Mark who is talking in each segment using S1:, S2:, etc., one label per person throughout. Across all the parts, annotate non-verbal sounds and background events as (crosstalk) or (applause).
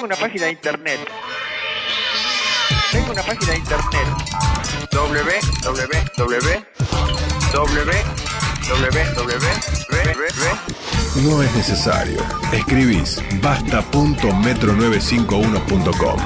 S1: Tengo una página de internet. Tengo una página de internet. www
S2: No es necesario. Escribís basta.metro95uno.com.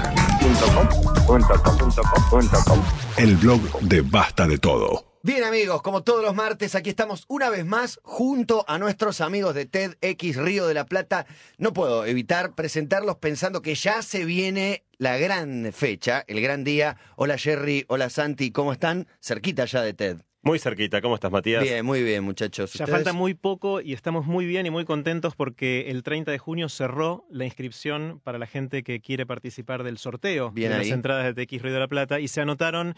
S2: El blog de Basta de Todo.
S3: Bien amigos, como todos los martes, aquí estamos una vez más junto a nuestros amigos de TEDx Río de la Plata. No puedo evitar presentarlos pensando que ya se viene la gran fecha, el gran día. Hola Jerry, hola Santi, ¿cómo están? Cerquita ya de TED.
S4: Muy cerquita, ¿cómo estás, Matías?
S3: Bien, muy bien, muchachos.
S5: Ya
S3: ¿Ustedes?
S5: falta muy poco y estamos muy bien y muy contentos porque el 30 de junio cerró la inscripción para la gente que quiere participar del sorteo
S3: Bien
S5: de
S3: ahí.
S5: las entradas de TX Río de la Plata y se anotaron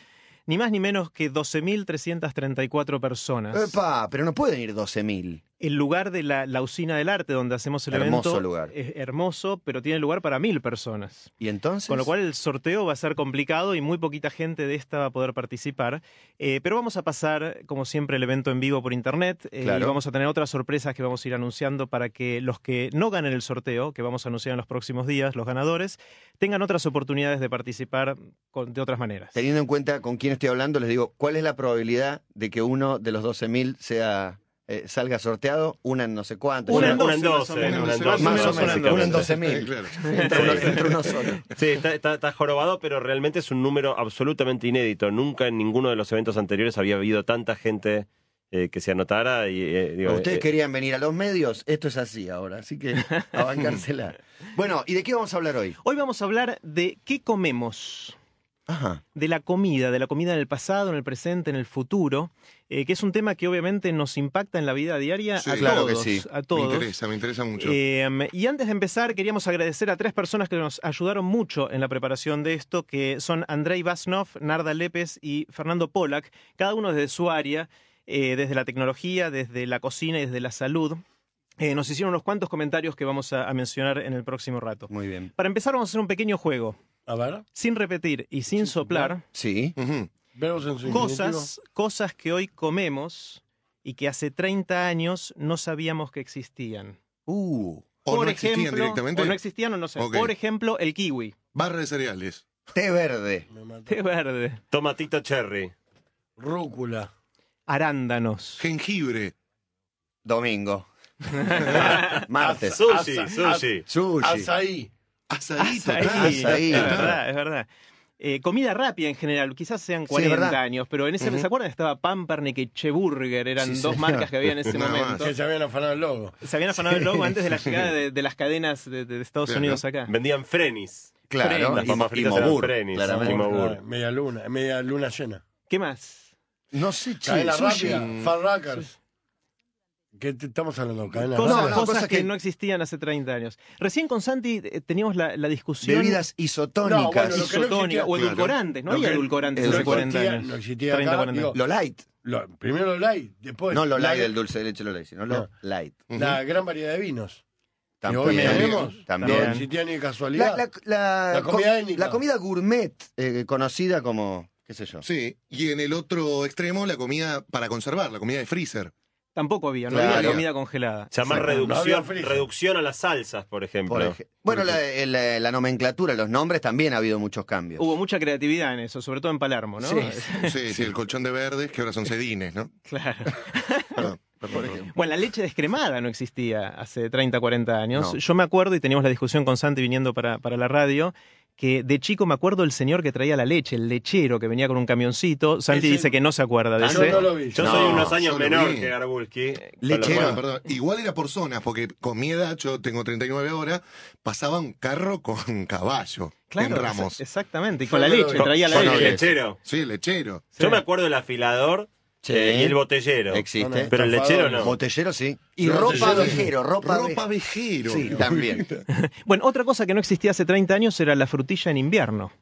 S5: ni más ni menos que 12.334 personas.
S3: Epa, pero no pueden ir 12.000.
S5: El lugar de la, la usina del arte donde hacemos el
S3: Hermoso
S5: evento
S3: lugar.
S5: es hermoso, pero tiene lugar para mil personas.
S3: ¿Y entonces?
S5: Con lo cual el sorteo va a ser complicado y muy poquita gente de esta va a poder participar. Eh, pero vamos a pasar, como siempre, el evento en vivo por internet. eh,
S3: Claro.
S5: Y vamos a tener otras sorpresas que vamos a ir anunciando para que los que no ganen el sorteo, que vamos a anunciar en los próximos días, los ganadores, tengan otras oportunidades de participar con- de otras maneras.
S3: Teniendo en cuenta con quién estoy hablando, les digo, ¿cuál es la probabilidad de que uno de los 12.000 sea eh, salga sorteado? Una en no sé cuánto.
S5: Una en
S4: una 12,
S5: más o menos.
S4: una en
S5: Más o
S4: 12,
S5: menos,
S3: Más o menos,
S5: una en
S3: una en
S5: 12.
S3: 12.000.
S2: Claro. (laughs)
S3: Entre uno, entre uno solo.
S4: Sí, está, está- está jorobado, pero realmente es un número absolutamente inédito. Nunca en ninguno de los eventos anteriores había habido tanta gente eh, que se anotara. Y, eh, digo,
S3: Ustedes
S4: eh,
S3: querían venir a los medios, esto es así ahora, así que (laughs) a bancársela. Bueno, ¿y de qué vamos a hablar hoy?
S5: Hoy vamos a hablar de qué comemos.
S3: Ajá.
S5: de la comida, de la comida en el pasado, en el presente, en el futuro, eh, que es un tema que obviamente nos impacta en la vida diaria
S2: Sí,
S5: a
S3: claro que
S5: todos.
S3: sí.
S5: A
S2: Me
S5: todos.
S2: interesa, me interesa mucho.
S5: Eh, y antes de empezar, queríamos agradecer a tres personas que nos ayudaron mucho en la preparación de esto, que son Andrei Vasnov, Narda Lépez y Fernando Polak, cada uno desde su área, eh, desde la tecnología, desde la cocina y desde la salud. Eh, nos hicieron unos cuantos comentarios que vamos a- a mencionar en el próximo rato.
S3: Muy bien.
S5: Para empezar, vamos a hacer un pequeño juego.
S6: A ver,
S5: Sin repetir y sin soplar,
S3: Sí.
S6: En su
S5: cosas, cosas que hoy comemos y que hace 30 años no sabíamos que existían.
S3: Uh,
S2: O no existían directamente.
S5: O no existían o no sé. Por ejemplo, el kiwi.
S2: Barra de cereales.
S3: té verde.
S5: Té verde.
S4: Tomatito cherry.
S6: Rúcula.
S5: Arándanos.
S2: Jengibre.
S3: Domingo. (laughs) Martes.
S4: Sushi,
S6: Asa-
S4: sushi.
S3: Sushi.
S6: Azaí.
S2: Azaí,
S5: Azaí.
S2: total.
S3: Azaí.
S5: Es verdad, es verdad. Eh, comida rápida en general, quizás sean
S3: es
S5: 40
S3: verdad.
S5: años, pero en ese,
S2: Ujú.
S5: ¿se acuerdan? Estaba Pampernick y Cheburger, eran
S3: Sí,
S5: dos
S3: señor.
S5: marcas que había en ese momento.
S6: Que se habían afanado el logo.
S5: Se habían afanado el logo antes de la llegada de, de las cadenas de, de Estados
S2: Claro.
S5: Unidos acá.
S4: Vendían frenis.
S3: Claro.
S4: Las
S3: y-
S4: papas
S3: y
S4: fritas eran
S3: Mobur,
S4: frenis.
S3: claramente.
S4: Y Mobur.
S6: Ah, Media luna, media luna llena.
S5: ¿Qué más?
S3: No sé, che,
S6: Cadena
S3: sushi.
S6: rápida. Farrakers. ¿Qué te- estamos hablando? Cadena
S5: Cosas,
S3: no,
S6: rápida.
S5: cosas
S3: cosas
S5: que,
S3: que-
S5: no existían hace 30 años. Recién con Santi eh, teníamos la, la discusión
S3: Bebidas isotónicas.
S6: No, bueno, que no
S5: isotónica
S6: existía-
S5: o
S2: Claro.
S5: edulcorantes. No había edulcorantes
S3: no
S5: hace 40
S6: existía-
S5: años.
S6: no existía
S5: 30,
S6: acá,
S5: 40
S6: digo,
S3: Lo light.
S6: Lo- primero lo light, después
S3: no lo light del dulce de leche, lo light, sino lo
S6: No.
S3: light.
S6: La gran variedad de vinos.
S3: También.
S6: hoy tenemos,
S3: También.
S5: También.
S6: no existía ni casualidad.
S3: la- la-
S6: La comida
S3: co-
S6: étnica.
S3: la comida gourmet, eh, conocida como, qué sé yo.
S2: Sí, y en el otro extremo la comida para conservar, la comida de freezer.
S5: Tampoco había, no
S3: Claro.
S5: había comida congelada.
S4: Se llama
S6: Exacto. No
S4: reducción,
S6: había freezer.
S4: reducción a las salsas, por ejemplo.
S3: Por ej- bueno, la, la- la nomenclatura, los nombres también ha habido muchos cambios.
S5: Hubo mucha creatividad en eso, sobre todo en Palermo, ¿no?
S3: Sí. (laughs)
S2: Sí, sí, el colchón de verdes, que ahora son sedines, ¿no?
S5: Claro. (laughs)
S2: Perdón. (laughs)
S5: Bueno, la leche descremada no existía hace 30, 40 años.
S3: No.
S5: Yo me acuerdo, y teníamos la discusión con Santi viniendo para, para la radio, que de chico me acuerdo el señor que traía la leche, el lechero que venía con un camioncito. Santi dice que no se acuerda de
S6: Ah,
S5: ese.
S6: no, no lo vi.
S4: Yo
S3: No,
S4: soy unos años menor
S2: vi.
S4: que Garbulski.
S3: Lechero.
S2: Bueno, perdón. Igual era por zonas, porque con mi edad, yo tengo 39 ahora, pasaba un carro con caballo
S5: Claro,
S2: en Ramos.
S5: exa- exactamente. Y
S6: Yo
S5: con la
S6: lo
S5: leche, traía la
S4: Con el
S5: leche.
S4: lechero.
S2: Sí, el lechero.
S4: Yo me acuerdo del afilador
S3: Sí.
S4: eh, y el botellero.
S3: Existe.
S4: Pero el lechero no.
S3: Botellero sí. Y
S6: Sí,
S3: ropa vejero, ropa,
S2: Ropa vejero.
S3: Sí, también. (laughs)
S5: Bueno, otra cosa que no existía hace 30 años era la frutilla en invierno.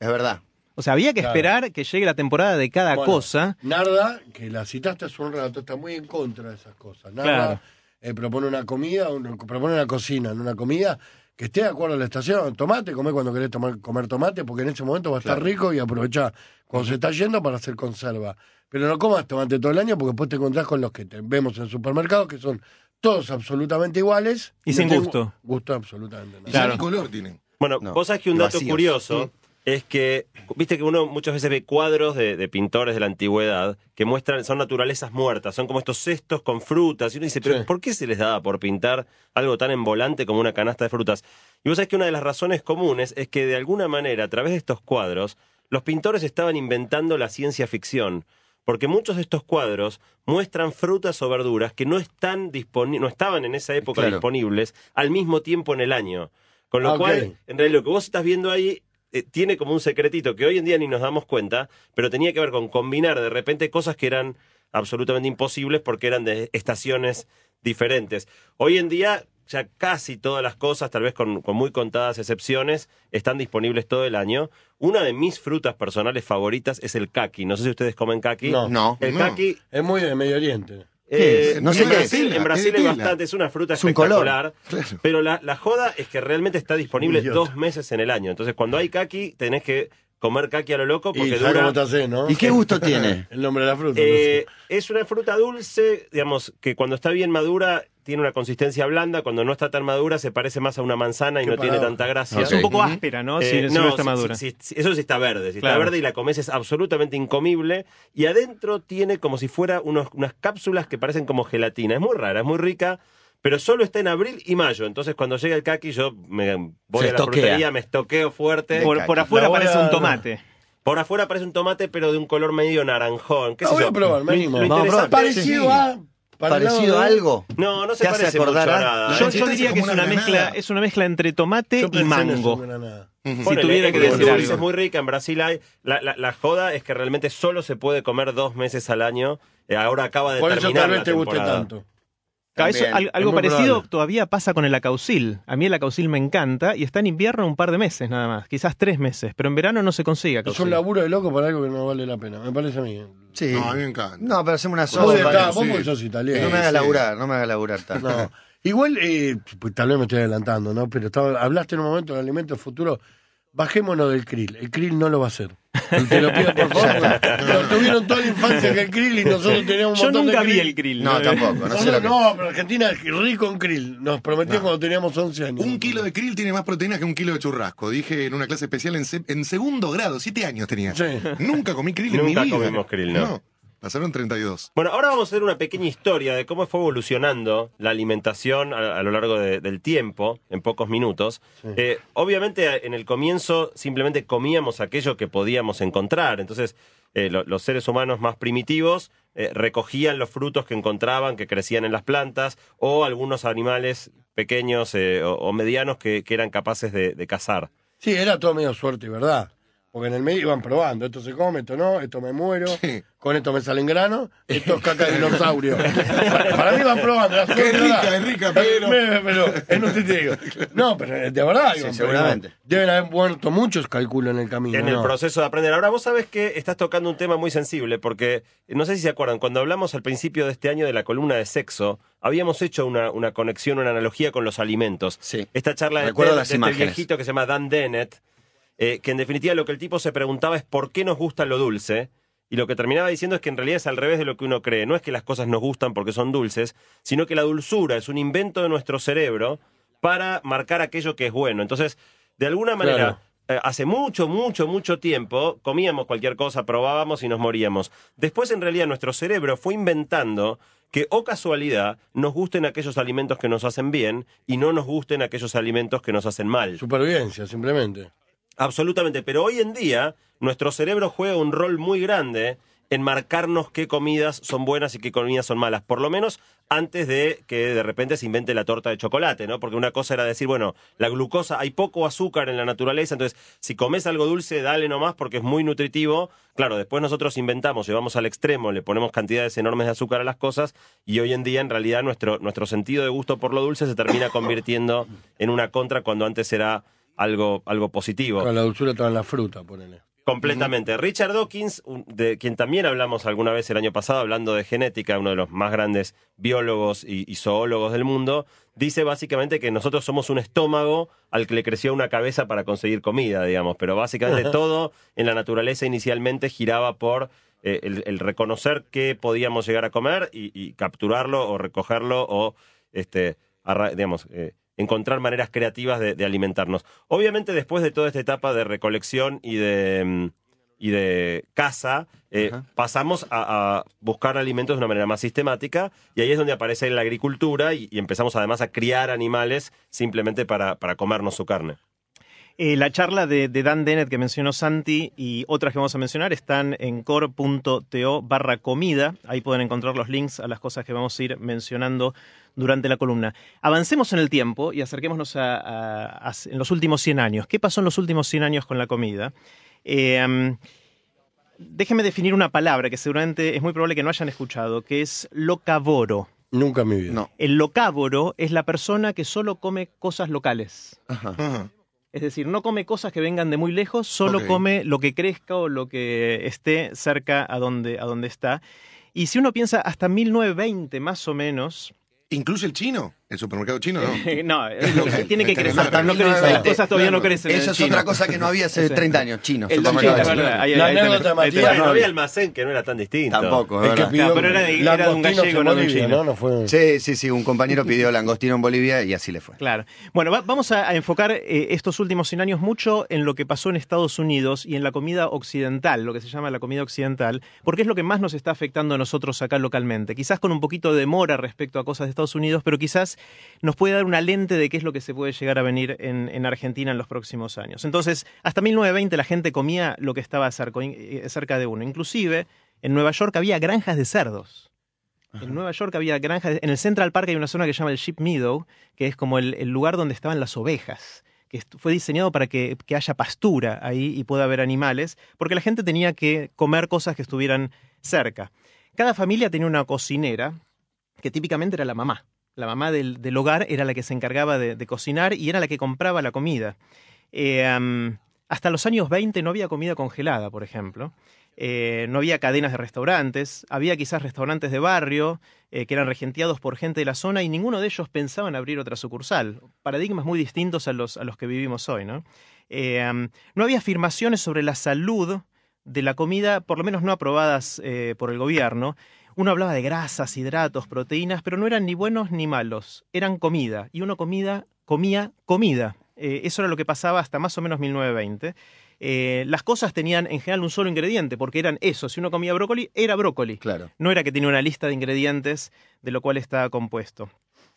S3: Es verdad.
S5: O sea, había que
S6: Claro.
S5: esperar que llegue la temporada de cada
S6: Bueno,
S5: cosa.
S6: Narda, que la citaste hace un rato, está muy en contra de esas cosas. Narda
S5: Claro.
S6: eh, propone una comida, un- propone una cocina, una comida que esté de acuerdo a la estación. Tomate, come cuando querés tomar, comer tomate, porque en ese momento va a estar
S3: Claro.
S6: rico y aprovecha cuando se está yendo para hacer conserva. Pero no comas tomate todo el año porque después te encontrás con los que te vemos en supermercados que son todos absolutamente iguales.
S5: Y sin gusto.
S6: Gusto absolutamente. Nada.
S5: Claro.
S2: ni color tienen.
S4: Bueno,
S3: No,
S4: vos sabés que un dato
S3: vacíos.
S4: curioso es que, viste que uno muchas veces ve cuadros de, de pintores de la antigüedad que muestran, son naturalezas muertas, son como estos cestos con frutas. Y uno dice, pero
S6: Sí.
S4: ¿por qué se les daba por pintar algo tan envolante como una canasta de frutas? Y vos sabés que una de las razones comunes es que de alguna manera, a través de estos cuadros, los pintores estaban inventando la ciencia ficción. Porque muchos de estos cuadros muestran frutas o verduras que no, están disponi- no estaban en esa época
S3: Claro.
S4: disponibles al mismo tiempo en el año. Con lo
S6: Ah,
S4: cual, en realidad, lo que vos estás viendo ahí eh, tiene como un secretito que hoy en día ni nos damos cuenta, pero tenía que ver con combinar de repente cosas que eran absolutamente imposibles porque eran de estaciones diferentes. Hoy en día ya casi todas las cosas, tal vez con, con muy contadas excepciones, están disponibles todo el año. Una de mis frutas personales favoritas es el kaki. No sé si ustedes comen kaki.
S6: No.
S3: No.
S4: El
S2: No.
S4: kaki
S6: Es muy de Medio Oriente.
S3: ¿Qué
S4: eh,
S3: es? No
S4: en
S3: sé qué es.
S4: Brasil, en Brasil
S2: Es
S4: bastante, es una fruta
S3: Es un color.
S4: espectacular. Pero la, la joda es que realmente está disponible dos meses en el año. Entonces, cuando hay kaki, tenés que comer kaki a lo loco
S6: Y
S4: porque
S6: ¿sabes
S4: dura.
S6: cómo te hace, ¿no?
S3: ¿Y qué gusto (laughs) tiene?
S6: El nombre de la fruta. no
S4: Eh,
S6: sé.
S4: es una fruta dulce, digamos, que cuando está bien madura tiene una consistencia blanda, cuando no está tan madura se parece más a una manzana y no tiene tanta gracia.
S5: Es un poco áspera, ¿no?
S4: Eh,
S5: si, si no está
S4: si-
S5: madura.
S4: si- si- eso sí está verde. Si
S5: Claro.
S4: está verde y la comes es absolutamente incomible. Y adentro tiene como si fuera unos- unas cápsulas que parecen como gelatina. Es muy rara, es muy rica. Pero solo está en abril y mayo. Entonces, cuando llega el kaki, yo me voy
S3: Se
S4: a la
S3: estoquea.
S4: frutería, me estoqueo fuerte.
S5: por, afuera parece
S6: a-
S5: un tomate.
S4: Por afuera parece un tomate, pero de un color medio naranjón. ¿Qué
S6: No,
S4: sé
S6: voy
S4: yo?
S6: a probar, me
S4: Lo-
S6: animo.
S4: lo
S3: probar.
S6: Parecido
S3: Sí.
S6: a...
S3: ¿Parecido a algo?
S4: No, no se
S3: ¿Te hace
S4: parece
S3: acordar
S4: mucho a
S3: a-
S4: nada.
S5: Yo, diría que es una mezcla, es una mezcla entre tomate y mango. Si
S4: Ponele,
S5: tuviera que
S4: es
S5: decir algo.
S4: es muy rica. En Brasil hay. La, la- la joda es que realmente solo se puede comer dos meses al año. Eh, ahora acaba de
S6: Por eso
S4: terminar
S6: tal vez
S4: la
S6: te guste
S4: temporada.
S6: tanto.
S5: Eso-
S3: También.
S5: al- algo parecido
S6: probable.
S5: todavía pasa con el acaucil. A mí el acaucil me encanta y está en invierno un par de meses nada más, quizás tres meses, pero en verano no se consigue
S6: Es un laburo de loco para algo que no vale la pena. Me parece a mí.
S3: Sí.
S2: No, a mí me encanta.
S3: No, pero hacemos una
S6: Vos,
S3: sopa.
S6: de acá, vos
S2: sí.
S6: porque sos italiano.
S3: No me hagas
S2: sí.
S3: laburar, no me hagas laburar tanto.
S6: No. Igual, eh, pues, tal vez me estoy adelantando, ¿no? Pero estaba, hablaste en un momento del alimento futuro. Bajémonos del krill. El krill no lo va a hacer. (laughs) Te lo pido por favor. Lo tuvieron toda la infancia que el krill y nosotros teníamos un
S5: Yo
S6: montón de
S5: nunca vi
S6: krill.
S5: el grill.
S3: No, tampoco. No sé
S6: Nosotros
S3: lo que...
S6: no, pero Argentina es rico en krill. Nos prometió
S2: No.
S6: cuando teníamos 11 años.
S2: Un kilo de krill tiene más proteínas que un kilo de churrasco. Dije en una clase especial en, se- en segundo grado, siete años tenía.
S6: Sí.
S2: Nunca comí krill en mi
S4: Nunca
S2: vida.
S4: comimos krill, ¿no?
S2: Pasaron 32.
S4: Bueno, ahora vamos a hacer una pequeña historia de cómo fue evolucionando la alimentación a, a lo largo de- del tiempo, en pocos minutos. Eh, obviamente, en el comienzo simplemente comíamos aquello que podíamos encontrar. Entonces, eh, lo- los seres humanos más primitivos eh, recogían los frutos que encontraban, que crecían en las plantas, o algunos animales pequeños eh, o, o medianos que, que eran capaces de, de cazar.
S6: Sí, era todo medio suerte, ¿verdad? Porque en el medio iban probando. Esto se come, esto no, esto me muero.
S2: Sí.
S6: Con esto me salen grano. Esto es caca de (laughs) dinosaurio. para, para mí iban probando. la
S2: Es rica, es rica, pero-
S6: Eh, pero es. (laughs) No, pero de verdad.
S3: Sí,
S6: iban
S3: seguramente.
S6: probando. Deben haber muerto muchos, calculo, en el camino.
S4: en el
S6: ¿no?
S4: proceso de aprender. Ahora, vos sabés que estás tocando un tema muy sensible, porque no sé si se acuerdan, cuando hablamos al principio de este año de la columna de sexo, habíamos hecho una, una conexión, una analogía con los alimentos.
S3: Sí.
S4: Esta charla de,
S3: Recuerdo
S4: Ted-
S3: las
S4: de este
S3: imágenes.
S4: viejito que se llama Dan Dennett, eh, que en definitiva lo que el tipo se preguntaba es por qué nos gusta lo dulce. Y lo que terminaba diciendo es que en realidad es al revés de lo que uno cree. No es que las cosas nos gustan porque son dulces, sino que la dulzura es un invento de nuestro cerebro para marcar aquello que es bueno. Entonces, de alguna manera, eh, hace mucho, mucho, mucho tiempo comíamos cualquier cosa, probábamos y nos moríamos. Después, en realidad, nuestro cerebro fue inventando que, o casualidad, nos gusten aquellos alimentos que nos hacen bien y no nos gusten aquellos alimentos que nos hacen mal.
S6: Supervivencia, simplemente.
S4: Absolutamente, pero hoy en día nuestro cerebro juega un rol muy grande en marcarnos qué comidas son buenas y qué comidas son malas, por lo menos antes de que de repente se invente la torta de chocolate, ¿no? Porque una cosa era decir, bueno, la glucosa, hay poco azúcar en la naturaleza, entonces si comes algo dulce, dale nomás porque es muy nutritivo. Claro, después nosotros inventamos, llevamos al extremo, le ponemos cantidades enormes de azúcar a las cosas y hoy en día en realidad nuestro, nuestro sentido de gusto por lo dulce se termina convirtiendo en una contra cuando antes era algo, algo positivo.
S6: Con la dulzura estaba en la fruta, ponele.
S4: Completamente. Richard Dawkins, de quien también hablamos alguna vez el año pasado, hablando de genética, uno de los más grandes biólogos y, y zoólogos del mundo, dice básicamente que nosotros somos un estómago al que le creció una cabeza para conseguir comida, digamos, pero básicamente (laughs) todo en la naturaleza inicialmente giraba por eh, el, el reconocer qué podíamos llegar a comer y, y capturarlo o recogerlo o, este, digamos, eh, encontrar maneras creativas de, de alimentarnos. Obviamente después de toda esta etapa de recolección y de, mm, y de caza, eh, pasamos a, a buscar alimentos de una manera más sistemática y ahí es donde aparece la agricultura y, y empezamos además a criar animales simplemente para, para comernos su carne.
S5: Eh, la charla de, de Dan Dennett que mencionó Santi y otras que vamos a mencionar están en core.to barra comida. Ahí pueden encontrar los links a las cosas que vamos a ir mencionando durante la columna. Avancemos en el tiempo y acerquémonos a, a- a- en los últimos 100 años. ¿Qué pasó en los últimos 100 años con la comida? Eh, um, déjenme definir una palabra que seguramente es muy probable que no hayan escuchado, que es locavoro.
S6: Nunca en mi vida.
S3: No.
S5: El locávoro es la persona que solo come cosas locales.
S3: Ajá.
S2: Ajá.
S5: Es decir, no come cosas que vengan de muy lejos, solo come lo que crezca o lo que esté cerca a donde, a donde está. Y si uno piensa hasta 1920 más o menos,
S2: ¿Incluye el chino? ¿El supermercado chino? No. (laughs)
S5: no,
S2: Es que-
S5: tiene que
S2: es
S5: crecer, no crece,
S3: 1920.
S5: las cosas todavía no crecen. en
S3: Eso es otra cosa que no había hace
S5: Sí.
S3: 30 años, chino.
S5: El
S3: supermercado
S5: chino, es
S6: no,
S4: había almacén que no era tan distinto.
S3: Tampoco,
S6: El que
S3: ¿verdad?
S6: pidió
S5: Claro, pero era de- era de un
S6: langostinos
S5: gallego,
S6: en
S5: no de un
S6: Bolivia,
S5: chino.
S6: ¿no? No fue...
S3: Sí, sí, sí, un compañero pidió langostino en Bolivia y así le fue.
S5: Claro. Bueno, va- vamos a, a enfocar eh, estos últimos 100 años mucho en lo que pasó en Estados Unidos y en la comida occidental, lo que se llama la comida occidental, porque es lo que más nos está afectando a nosotros acá localmente. Quizás con un poquito de demora respecto a cosas de Estados Unidos, pero quizás nos puede dar una lente de qué es lo que se puede llegar a venir en, en Argentina en los próximos años. Entonces, hasta 1920 la gente comía lo que estaba cerca, eh, cerca de uno. Inclusive, en Nueva York había granjas de cerdos. En Nueva York había granjas, en el Central Park hay una zona que se llama el Sheep Meadow, que es como el, el lugar donde estaban las ovejas, que fue diseñado para que, que haya pastura ahí y pueda haber animales, porque la gente tenía que comer cosas que estuvieran cerca. Cada familia tenía una cocinera, que típicamente era la mamá. La mamá del, del hogar era la que se encargaba de, cocinar y era la que compraba la comida. Eh, hasta los años 20 no había comida congelada, por ejemplo. Eh, no había cadenas de restaurantes, había quizás restaurantes de barrio eh, que eran regenteados por gente de la zona y ninguno de ellos pensaba en abrir otra sucursal. Paradigmas muy distintos a los, a los que vivimos hoy. ¿no? No había afirmaciones sobre la salud de la comida, por lo menos no aprobadas por el gobierno. Uno hablaba de grasas, hidratos, proteínas, pero no eran ni buenos ni malos, eran comida. Y uno comida, comía comida. Eh, eso era lo que pasaba hasta más o menos 1920. Eh, las cosas tenían en general un solo ingrediente, porque eran eso. Si uno comía brócoli, era brócoli.
S3: Claro.
S5: No era que tenía una lista de ingredientes de lo cual estaba compuesto.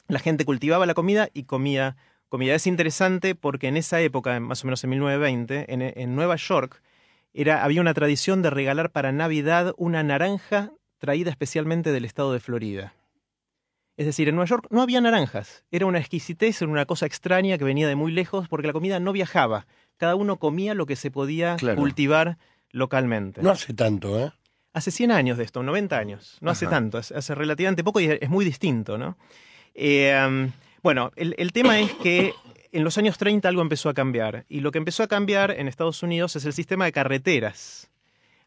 S5: La gente cultivaba la comida y comía comida. Es interesante porque en esa época, más o menos en 1920, en, en Nueva York, era, había una tradición de regalar para Navidad una naranja traída especialmente del estado de Florida. Es decir, en Nueva York no había naranjas. Era una exquisitez, era una cosa extraña que venía de muy lejos porque la comida no viajaba. Cada uno comía lo que se podía
S3: Claro.
S5: cultivar localmente.
S6: No hace tanto, ¿eh?
S5: Hace 100 años de esto, 90 años. No hace tanto, hace, hace relativamente poco y es muy distinto, ¿no? Eh, um, bueno, el, el tema es que en los años 30 algo empezó a cambiar. Y lo que empezó a cambiar en Estados Unidos es el sistema de carreteras.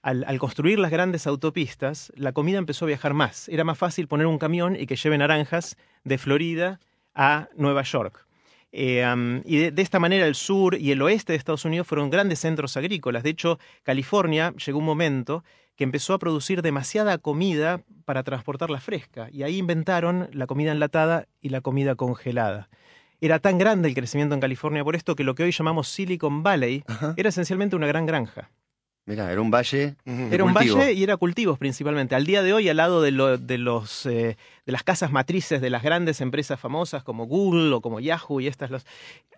S5: Al, al construir las grandes autopistas, la comida empezó a viajar más. Era más fácil poner un camión y que lleve naranjas de Florida a Nueva York. Eh, um, y de, de esta manera el sur y el oeste de Estados Unidos fueron grandes centros agrícolas. De hecho, California llegó un momento que empezó a producir demasiada comida para transportarla fresca. Y ahí inventaron la comida enlatada y la comida congelada. Era tan grande el crecimiento en California por esto que lo que hoy llamamos Silicon Valley
S3: Ajá.
S5: era esencialmente una gran granja.
S3: Mira, era un valle.
S5: Era un
S3: cultivo.
S5: valle y era cultivos principalmente. Al día de hoy, al lado de, lo- de los, eh, de las casas matrices de las grandes empresas famosas como Google o como Yahoo y estas, los,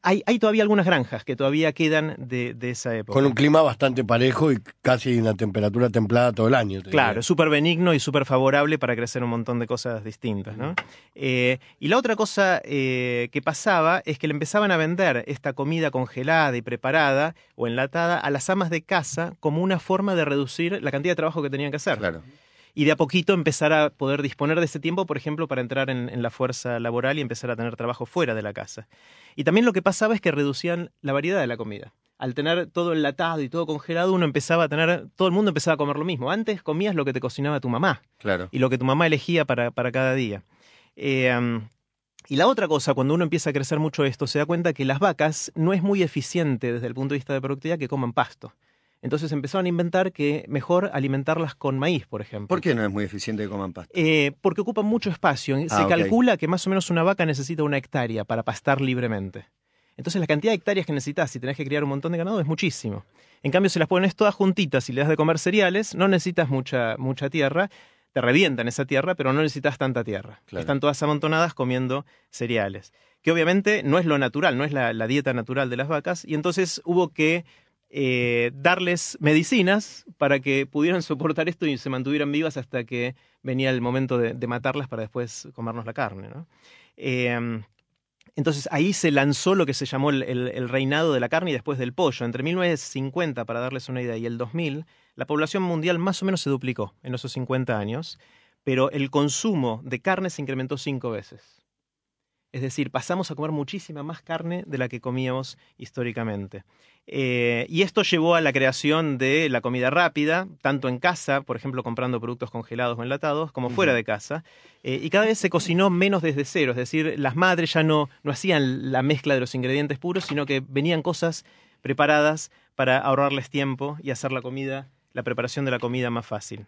S5: hay, hay todavía algunas granjas que todavía quedan de, de esa época.
S6: Con un clima bastante parejo y casi una temperatura templada todo el año.
S5: Claro, súper benigno y súper favorable para crecer un montón de cosas distintas, ¿no? Eh, y la otra cosa eh, que pasaba es que le empezaban a vender esta comida congelada y preparada o enlatada a las amas de casa como una forma de reducir la cantidad de trabajo que tenían que hacer.
S3: Claro.
S5: Y de a poquito empezar a poder disponer de ese tiempo, por ejemplo, para entrar en, en la fuerza laboral y empezar a tener trabajo fuera de la casa. Y también lo que pasaba es que reducían la variedad de la comida. Al tener todo enlatado y todo congelado, uno empezaba a tener, todo el mundo empezaba a comer lo mismo. Antes comías lo que te cocinaba tu mamá
S3: Claro.
S5: y lo que tu mamá elegía para, para cada día. Eh, um, y la otra cosa, cuando uno empieza a crecer mucho esto, se da cuenta que las vacas no es muy eficiente desde el punto de vista de productividad que coman pasto. Entonces empezaron a inventar que mejor alimentarlas con maíz, por ejemplo.
S3: ¿Por qué no es muy eficiente que coman pasta?
S5: Eh, porque ocupan mucho espacio. Se
S3: Ah,
S5: calcula que más o menos una vaca necesita una hectárea para pastar libremente. Entonces la cantidad de hectáreas que necesitas si tenés que criar un montón de ganado es muchísimo. En cambio, si las pones todas juntitas y le das de comer cereales, no necesitas mucha, mucha tierra. Te revientan esa tierra, pero no necesitas tanta tierra.
S3: Claro.
S5: Están todas amontonadas comiendo cereales. Que obviamente no es lo natural, no es la, la dieta natural de las vacas. Y entonces hubo que eh, darles medicinas para que pudieran soportar esto y se mantuvieran vivas hasta que venía el momento de, matarlas para después comernos la carne. Eh, entonces ahí se lanzó lo que se llamó el, el- el reinado de la carne y después del pollo. Entre 1950, para darles una idea, y el 2000, la población mundial más o menos se duplicó en esos 50 años, pero el consumo de carne se incrementó cinco veces. Es decir, pasamos a comer muchísima más carne de la que comíamos históricamente. Eh, y esto llevó a la creación de la comida rápida, tanto en casa, por ejemplo, comprando productos congelados o enlatados, como fuera de casa. Eh, y cada vez se cocinó menos desde cero, es decir, las madres ya no, no hacían la mezcla de los ingredientes puros, sino que venían cosas preparadas para ahorrarles tiempo y hacer la comida, la preparación de la comida más fácil.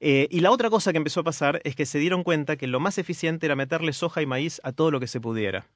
S5: Eh, y la otra cosa que empezó a pasar es que se dieron cuenta que lo más eficiente era meterle soja y maíz a todo lo que se pudiera.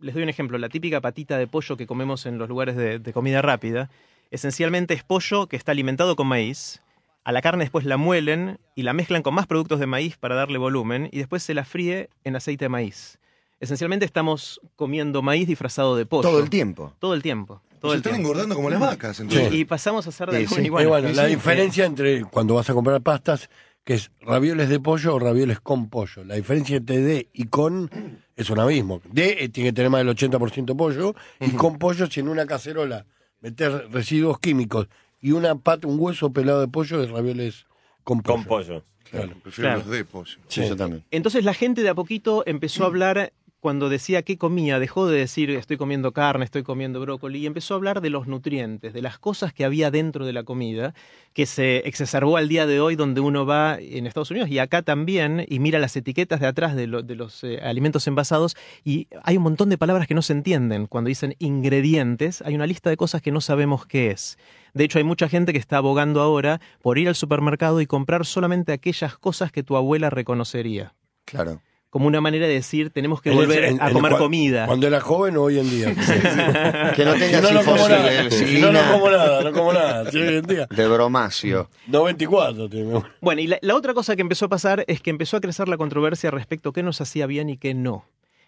S5: Les doy un ejemplo, la típica patita de pollo que comemos en los lugares de, de comida rápida, esencialmente es pollo que está alimentado con maíz, a la carne después la muelen y la mezclan con más productos de maíz para darle volumen y después se la fríe en aceite de maíz. Esencialmente estamos comiendo maíz disfrazado de pollo.
S3: Todo el tiempo.
S5: Todo el tiempo. Todo
S2: Se
S5: el
S2: están
S5: tiempo.
S2: engordando como las vacas, entonces.
S5: Y pasamos a hacer de
S3: Sí,
S5: alguna
S3: sí.
S5: igual.
S6: Y bueno, la
S2: sí,
S6: diferencia entre cuando vas a comprar pastas, que es ravioles de pollo o ravioles con pollo. La diferencia entre de y con es un abismo. De eh, tiene que tener más del 80% pollo y con pollo, si en una cacerola meter residuos químicos y una pata, un hueso pelado de pollo, es ravioles con pollo.
S4: Con pollo.
S2: Claro, prefiero
S5: Claro.
S2: los de pollo.
S3: Sí, yo también.
S5: Entonces la gente de a poquito empezó a hablar, cuando decía qué comía, dejó de decir estoy comiendo carne, estoy comiendo brócoli, y empezó a hablar de los nutrientes, de las cosas que había dentro de la comida, que se exacerbó al día de hoy donde uno va en Estados Unidos y acá también, y mira las etiquetas de atrás de, de los eh, alimentos envasados, y hay un montón de palabras que no se entienden. Cuando dicen ingredientes, hay una lista de cosas que no sabemos qué es. De hecho, hay mucha gente que está abogando ahora por ir al supermercado y comprar solamente aquellas cosas que tu abuela reconocería
S3: Claro.
S5: Como una manera de decir tenemos que
S6: En
S5: volver
S6: el-
S5: a
S6: en-
S5: comer
S6: cua-
S5: comida.
S6: Cuando era joven o hoy en día. (laughs)
S3: Que no tenga
S6: no, no como nada. Si no, no como nada, no como nada. Sí, hoy en día.
S3: de bromacio.
S6: 94 tiene.
S5: Bueno, y la, la otra cosa que empezó a pasar es que empezó a crecer la controversia respecto a qué nos hacía bien y qué no.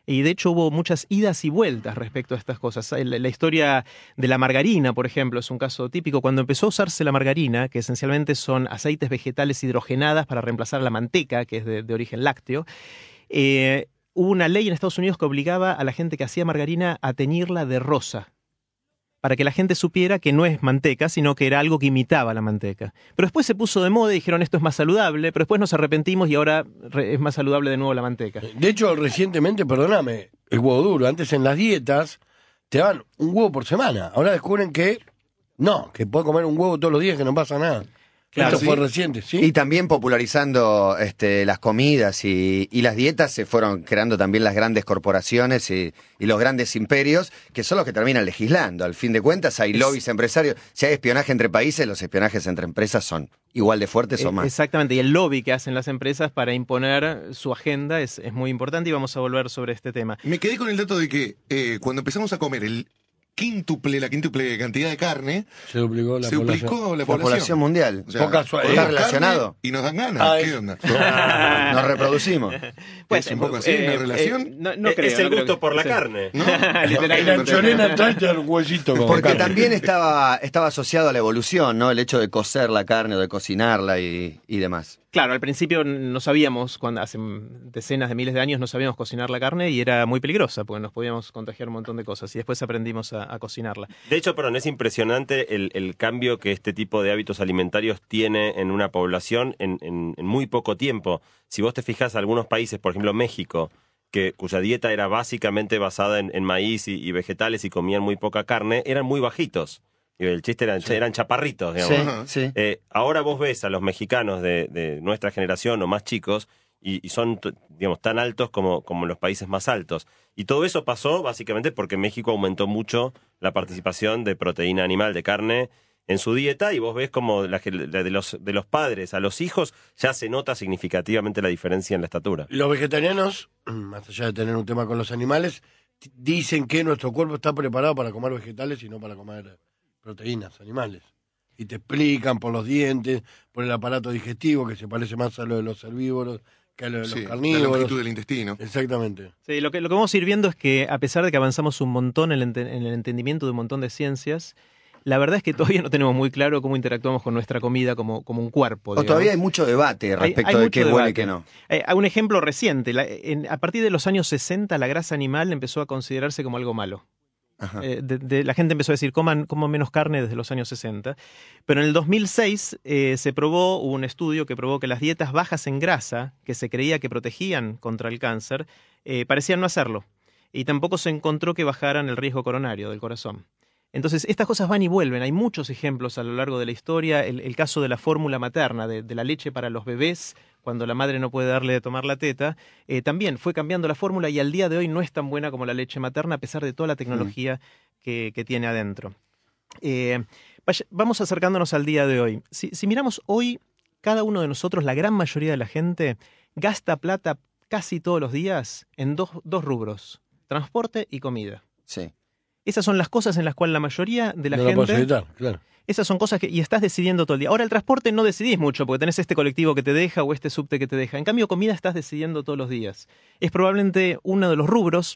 S5: Y de hecho hubo muchas idas y vueltas respecto a estas cosas. La, la historia de la margarina, por ejemplo, es un caso típico. Cuando empezó a usarse la margarina, que esencialmente son aceites vegetales hidrogenadas para reemplazar la manteca, que es de, de origen lácteo, eh, hubo una ley en Estados Unidos que obligaba a la gente que hacía margarina a teñirla de rosa, para que la gente supiera que no es manteca, sino que era algo que imitaba la manteca. Pero después se puso de moda y dijeron esto es más saludable, pero después nos arrepentimos y ahora es más saludable de nuevo la manteca.
S6: De hecho, recientemente, perdóname, el huevo duro. Antes en las dietas te daban un huevo por semana. Ahora descubren que no, que puedes comer un huevo todos los días que no pasa nada.
S3: Claro,
S6: Esto
S3: sí.
S6: fue reciente, ¿sí?
S3: Y también popularizando este, las comidas y, y las dietas, se fueron creando también las grandes corporaciones y, y los grandes imperios, que son los que terminan legislando. Al fin de cuentas, hay lobbies empresarios. Si hay espionaje entre países, los espionajes entre empresas son igual de fuertes o
S5: Eh,
S3: más.
S5: Exactamente, y el lobby que hacen las empresas para imponer su agenda es, es muy importante y vamos a volver sobre este tema.
S2: Me quedé con el dato de que eh, cuando empezamos a comer el quíntuple, la quíntuple cantidad de carne,
S6: Se duplicó la
S2: se
S6: población.
S2: duplicó la
S3: La
S2: población.
S3: población mundial.
S2: O sea,
S6: Poca
S3: ¿Está relacionado?
S2: Y nos dan ganas. ¿Qué onda? (laughs)
S3: Nos reproducimos.
S2: ¿Es (laughs) un poco así, una relación?
S5: no, no
S4: es
S5: creo,
S4: es el
S5: no creo
S4: gusto
S5: que-
S4: por la
S5: sí.
S4: carne.
S2: ¿No?
S6: La dan un huesito con
S3: Porque
S6: carne.
S3: también (laughs) estaba, estaba asociado a la evolución, ¿no? El hecho de cocer la carne o de cocinarla y, y demás.
S5: Claro, al principio no sabíamos, cuando hace decenas de miles de años no sabíamos cocinar la carne y era muy peligrosa porque nos podíamos contagiar un montón de cosas y después aprendimos a, cocinarla.
S4: De hecho, perdón, es impresionante el, cambio que este tipo de hábitos alimentarios tiene en una población en, en- en muy poco tiempo. Si vos te fijas, algunos países, por ejemplo México, que, cuya dieta era básicamente basada en, en maíz y vegetales y comían muy poca carne, eran muy bajitos. Y el chiste eran, eran chaparritos, digamos.
S3: Sí, sí.
S4: Eh, ahora vos ves a los mexicanos de, de nuestra generación o más chicos y, y son, digamos, tan altos como, como los países más altos. Y todo eso pasó básicamente porque México aumentó mucho la participación de proteína animal, de carne, en su dieta y vos ves como la, que- la de, los, de los padres a los hijos ya se nota significativamente la diferencia en la estatura.
S6: Los vegetarianos, (clears throat) más allá de tener un tema con los animales, dicen que nuestro cuerpo está preparado para comer vegetales y no para comer proteínas animales. Y te explican por los dientes, por el aparato digestivo, que se parece más a lo de los herbívoros que a lo de los
S2: Sí, la
S6: carnívoros.
S2: longitud del intestino.
S6: Exactamente.
S5: Sí, lo que, lo que vamos a ir viendo es que a pesar de que avanzamos un montón en el, ente- en el entendimiento de un montón de ciencias, la verdad es que todavía no tenemos muy claro cómo interactuamos con nuestra comida como, como un cuerpo.
S3: O todavía hay mucho debate respecto
S5: hay
S3: de qué es bueno y qué no.
S5: Eh, a un ejemplo reciente, la- en- a partir de los años 60 la grasa animal empezó a considerarse como algo malo. Eh, de- la gente empezó a decir, coman, coman menos carne desde los años 60. Pero en el 2006 eh, se probó, hubo un estudio que probó que las dietas bajas en grasa, que se creía que protegían contra el cáncer, eh, parecían no hacerlo. Y tampoco se encontró que bajaran el riesgo coronario del corazón. Entonces, estas cosas van y vuelven. Hay muchos ejemplos a lo largo de la historia. El, el caso de la fórmula materna, de, de la leche para los bebés, cuando la madre no puede darle de tomar la teta, eh, también fue cambiando la fórmula y al día de hoy no es tan buena como la leche materna, a pesar de toda la tecnología que, que tiene adentro. Eh, vaya- vamos acercándonos al día de hoy. Si, si miramos hoy, cada uno de nosotros, la gran mayoría de la gente, gasta plata casi todos los días en dos, dos rubros, transporte y comida.
S3: Sí.
S5: Esas son las cosas en las cuales la mayoría de la
S6: no lo puedes
S5: gente...
S6: evitar, claro.
S5: Esas son cosas que... Y estás decidiendo todo el día. Ahora el transporte no decidís mucho porque tenés este colectivo que te deja o este subte que te deja. En cambio, comida estás decidiendo todos los días. Es probablemente uno de los rubros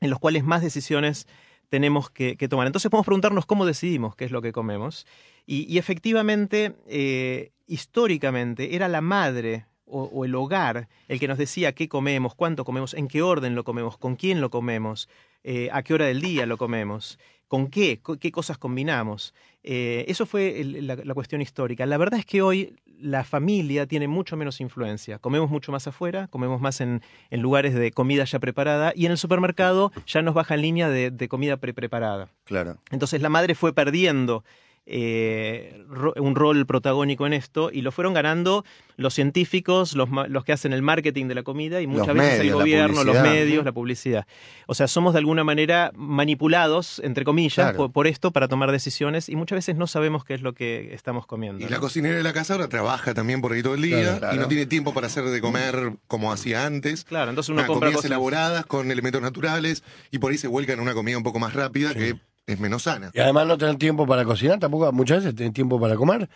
S5: en los cuales más decisiones tenemos que, que tomar. Entonces podemos preguntarnos cómo decidimos qué es lo que comemos. Y, y efectivamente, eh, históricamente, era la madre o, o el hogar el que nos decía qué comemos, cuánto comemos, en qué orden lo comemos, con quién lo comemos, eh, a qué hora del día lo comemos, con qué, co- qué cosas combinamos. Eh, eso fue el- la, la cuestión histórica. La verdad es que hoy la familia tiene mucho menos influencia. Comemos mucho más afuera, comemos más en, en lugares de comida ya preparada y en el supermercado ya nos baja en línea de, de comida pre-preparada.
S3: Claro.
S5: Entonces la madre fue perdiendo eh, ro- un rol protagónico en esto y lo fueron ganando los científicos, los, los que hacen el marketing de la comida y muchas
S3: Los
S5: veces el
S3: medios,
S5: gobierno, los medios, la publicidad. O sea, somos de alguna manera manipulados, entre comillas,
S3: Claro.
S5: por, por esto para tomar decisiones y muchas veces no sabemos qué es lo que estamos comiendo.
S2: Y
S5: ¿no?
S2: la cocinera de la casa ahora trabaja también por ahí todo el día
S6: Claro,
S3: claro.
S2: y no tiene tiempo para hacer de comer como hacía antes.
S5: Claro, entonces uno
S2: Ah,
S5: compra
S2: comidas
S5: cosas...
S2: elaboradas con elementos naturales y por ahí se vuelca en una comida un poco más rápida que es menos sana.
S6: Y además no tener tiempo para cocinar, tampoco muchas veces tener tiempo para comer.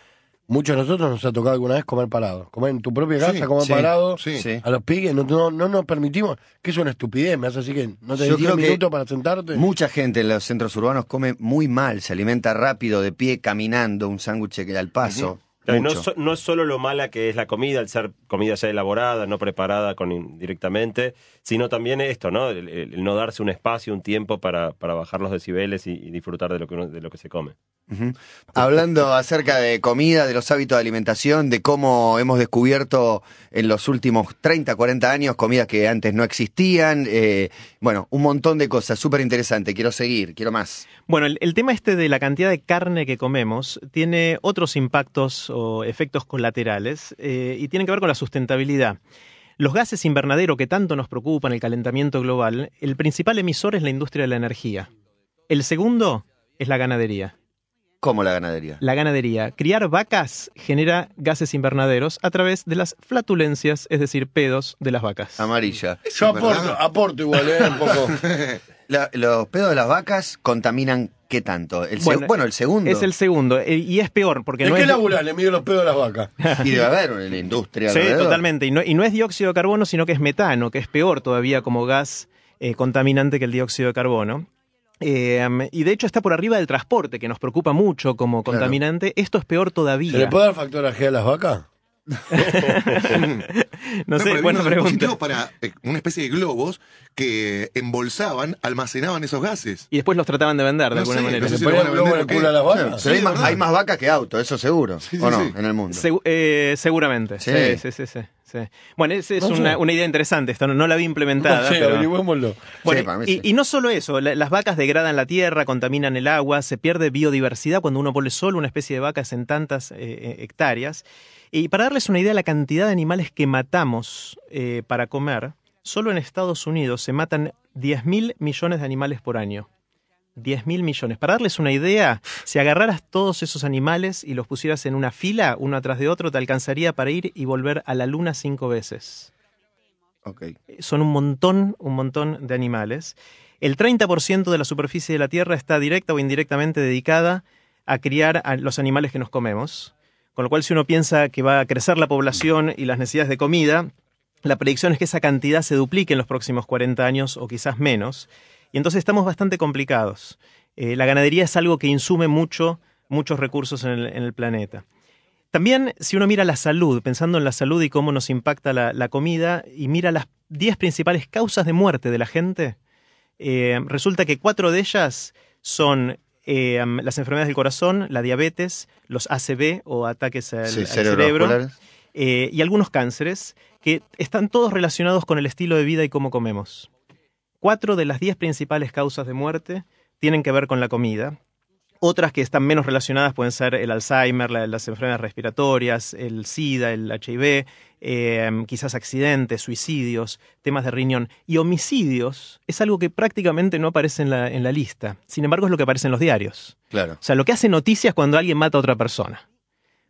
S6: Muchos de nosotros nos ha tocado alguna vez comer parado. Comer en tu propia casa,
S2: Sí,
S6: comer
S3: sí,
S6: parado.
S2: sí.
S3: Sí.
S6: A los piques no, no, no nos permitimos, que es una estupidez, me hace así que no tenés 10
S3: creo que
S6: minutos para sentarte.
S3: Mucha gente en los centros urbanos come muy mal, se alimenta rápido, de pie, caminando, un sándwich que da al paso.
S4: Claro, no, so- no es solo lo mala que es la comida, al ser comida ya elaborada, no preparada con, directamente, sino también esto, ¿no? El, el- el no darse un espacio, un tiempo para, para bajar los decibeles y, y disfrutar de lo que uno- de lo que se come.
S3: Hablando acerca de comida, de los hábitos de alimentación, de cómo hemos descubierto en los últimos 30, 40 años comidas que antes no existían. eh, bueno, un montón de cosas, súper interesante. Quiero seguir, quiero más.
S5: Bueno, el, el tema este de la cantidad de carne que comemos tiene otros impactos o efectos colaterales eh, y tienen que ver con la sustentabilidad. Los gases invernadero que tanto nos preocupan, el calentamiento global, el principal emisor es la industria de la energía. El segundo es la ganadería.
S3: Como la ganadería.
S5: La ganadería. Criar vacas genera gases invernaderos a través de las flatulencias, es decir, pedos de las vacas.
S3: Amarilla.
S6: Yo aporto, aporto igual, ¿eh? Un poco. (laughs)
S3: La- los pedos de las vacas contaminan qué tanto? El seg- bueno, el segundo.
S5: Es el segundo. eh, Y es peor, porque
S6: ¿De
S5: no
S6: qué
S5: es...
S6: Le mido los pedos a las vacas. (laughs)
S3: Y debe haber una industria
S5: Sí,
S3: alrededor.
S5: totalmente. Y no, y no es dióxido de carbono, sino que es metano, que es peor todavía como gas eh, contaminante que el dióxido de carbono. Eh, y de hecho está por arriba del transporte, que nos preocupa mucho como
S3: Claro.
S5: contaminante. Esto es peor todavía.
S6: ¿Se le puede dar factor G a las vacas? (laughs)
S5: No sé, buena pregunta.
S2: para eh, una especie de globos que embolsaban, almacenaban esos gases.
S5: Y después los trataban de vender de
S2: No
S5: alguna
S2: sé,
S5: manera.
S3: hay, más,
S2: verdad.
S3: hay más vacas que autos, eso seguro.
S2: Sí, sí,
S3: ¿O no?
S2: sí.
S3: En el mundo.
S5: Segu- eh, seguramente. Sí,
S3: Sí.
S5: sí, sí, sí, sí. Bueno, esa es una, una idea interesante. Esta no, no la vi implementada.
S6: No sé,
S5: pero-
S6: averigüémoslo.
S5: Bueno,
S3: Sí, para mí
S5: y,
S3: sí.
S5: y no solo eso, la- las vacas degradan la tierra, contaminan el agua, se pierde biodiversidad cuando uno pone solo una especie de vacas en tantas eh, hectáreas. Y para darles una idea de la cantidad de animales que matamos eh, para comer, solo en Estados Unidos se matan 10.000 millones de animales por año. 10 mil millones. Para darles una idea, si agarraras todos esos animales y los pusieras en una fila, uno atrás de otro, te alcanzaría para ir y volver a la luna cinco veces.
S3: Ok.
S5: Son un montón, un montón de animales. El 30% de la superficie de la Tierra está directa o indirectamente dedicada a criar a los animales que nos comemos. Con lo cual, si uno piensa que va a crecer la población y las necesidades de comida, la predicción es que esa cantidad se duplique en los próximos 40 años o quizás menos. Y entonces estamos bastante complicados. Eh, la ganadería es algo que insume mucho, muchos recursos en el, planeta. También, si uno mira la salud, pensando en la salud y cómo nos impacta la, la comida, y mira las 10 principales causas de muerte de la gente, eh, resulta que cuatro de ellas son eh, las enfermedades del corazón, la diabetes, los ACV o ataques al,
S3: Sí,
S5: al cerebro, eh, y algunos cánceres que están todos relacionados con el estilo de vida y cómo comemos. Cuatro de las diez principales causas de muerte tienen que ver con la comida. Otras que están menos relacionadas pueden ser el Alzheimer, la- las enfermedades respiratorias, el SIDA, el HIV, eh, quizás accidentes, suicidios, temas de riñón. Y homicidios es algo que prácticamente no aparece en la, en la lista. Sin embargo, es lo que aparece en los diarios.
S3: Claro.
S5: O sea, lo que hace noticias cuando alguien mata a otra persona.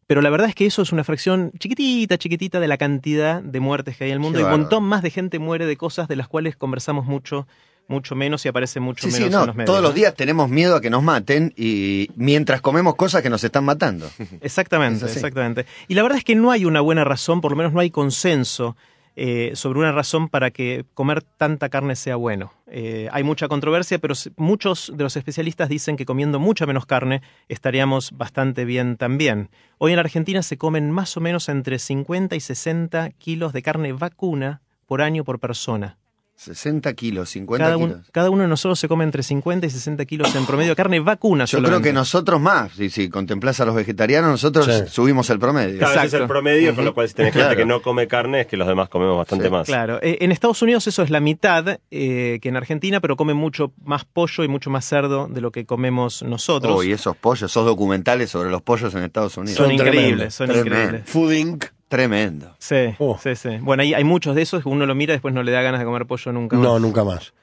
S5: Pero la verdad es que eso es una fracción chiquitita, chiquitita de la cantidad de muertes que hay en el mundo.
S3: Qué
S5: y un montón más de gente muere de cosas de las cuales conversamos mucho, mucho menos y aparece mucho
S3: Sí,
S5: menos
S3: sí, no.
S5: en los medios.
S3: Todos los días tenemos miedo a que nos maten y mientras comemos cosas que nos están matando. (laughs)
S5: Exactamente, exactamente. Y la verdad es que no hay una buena razón, por lo menos no hay consenso eh, sobre una razón para que comer tanta carne sea bueno. Eh, hay mucha controversia, pero muchos de los especialistas dicen que comiendo mucha menos carne estaríamos bastante bien también. Hoy en Argentina se comen más o menos entre 50 y 60 kilos de carne vacuna por año por persona.
S3: 60 kilos, 50
S5: Cada, un-
S3: kilos.
S5: cada uno de nosotros se come entre 50 y 60 kilos en promedio de carne vacuna.
S3: Yo creo que nosotros más. Si, si contemplás a los vegetarianos, nosotros
S6: Sí.
S3: subimos el promedio.
S4: Claro, ese es el
S5: Exacto.
S4: promedio, con lo cual si tenés gente
S3: Claro.
S4: que no come carne, es que los demás comemos bastante
S3: Sí,
S4: más.
S5: Claro, eh, en Estados Unidos eso es la mitad eh, que en Argentina, pero comen mucho más pollo y mucho más cerdo de lo que comemos nosotros.
S3: Oh, y esos pollos, esos documentales sobre los pollos en Estados Unidos.
S5: son
S6: Son
S5: increíbles, son increíbles.
S6: Food Inc.
S3: Tremendo.
S5: Sí,
S6: Oh.
S5: sí, sí. Bueno, hay, hay muchos de esos que uno lo mira y después no le da ganas de comer pollo nunca más.
S6: No, nunca más.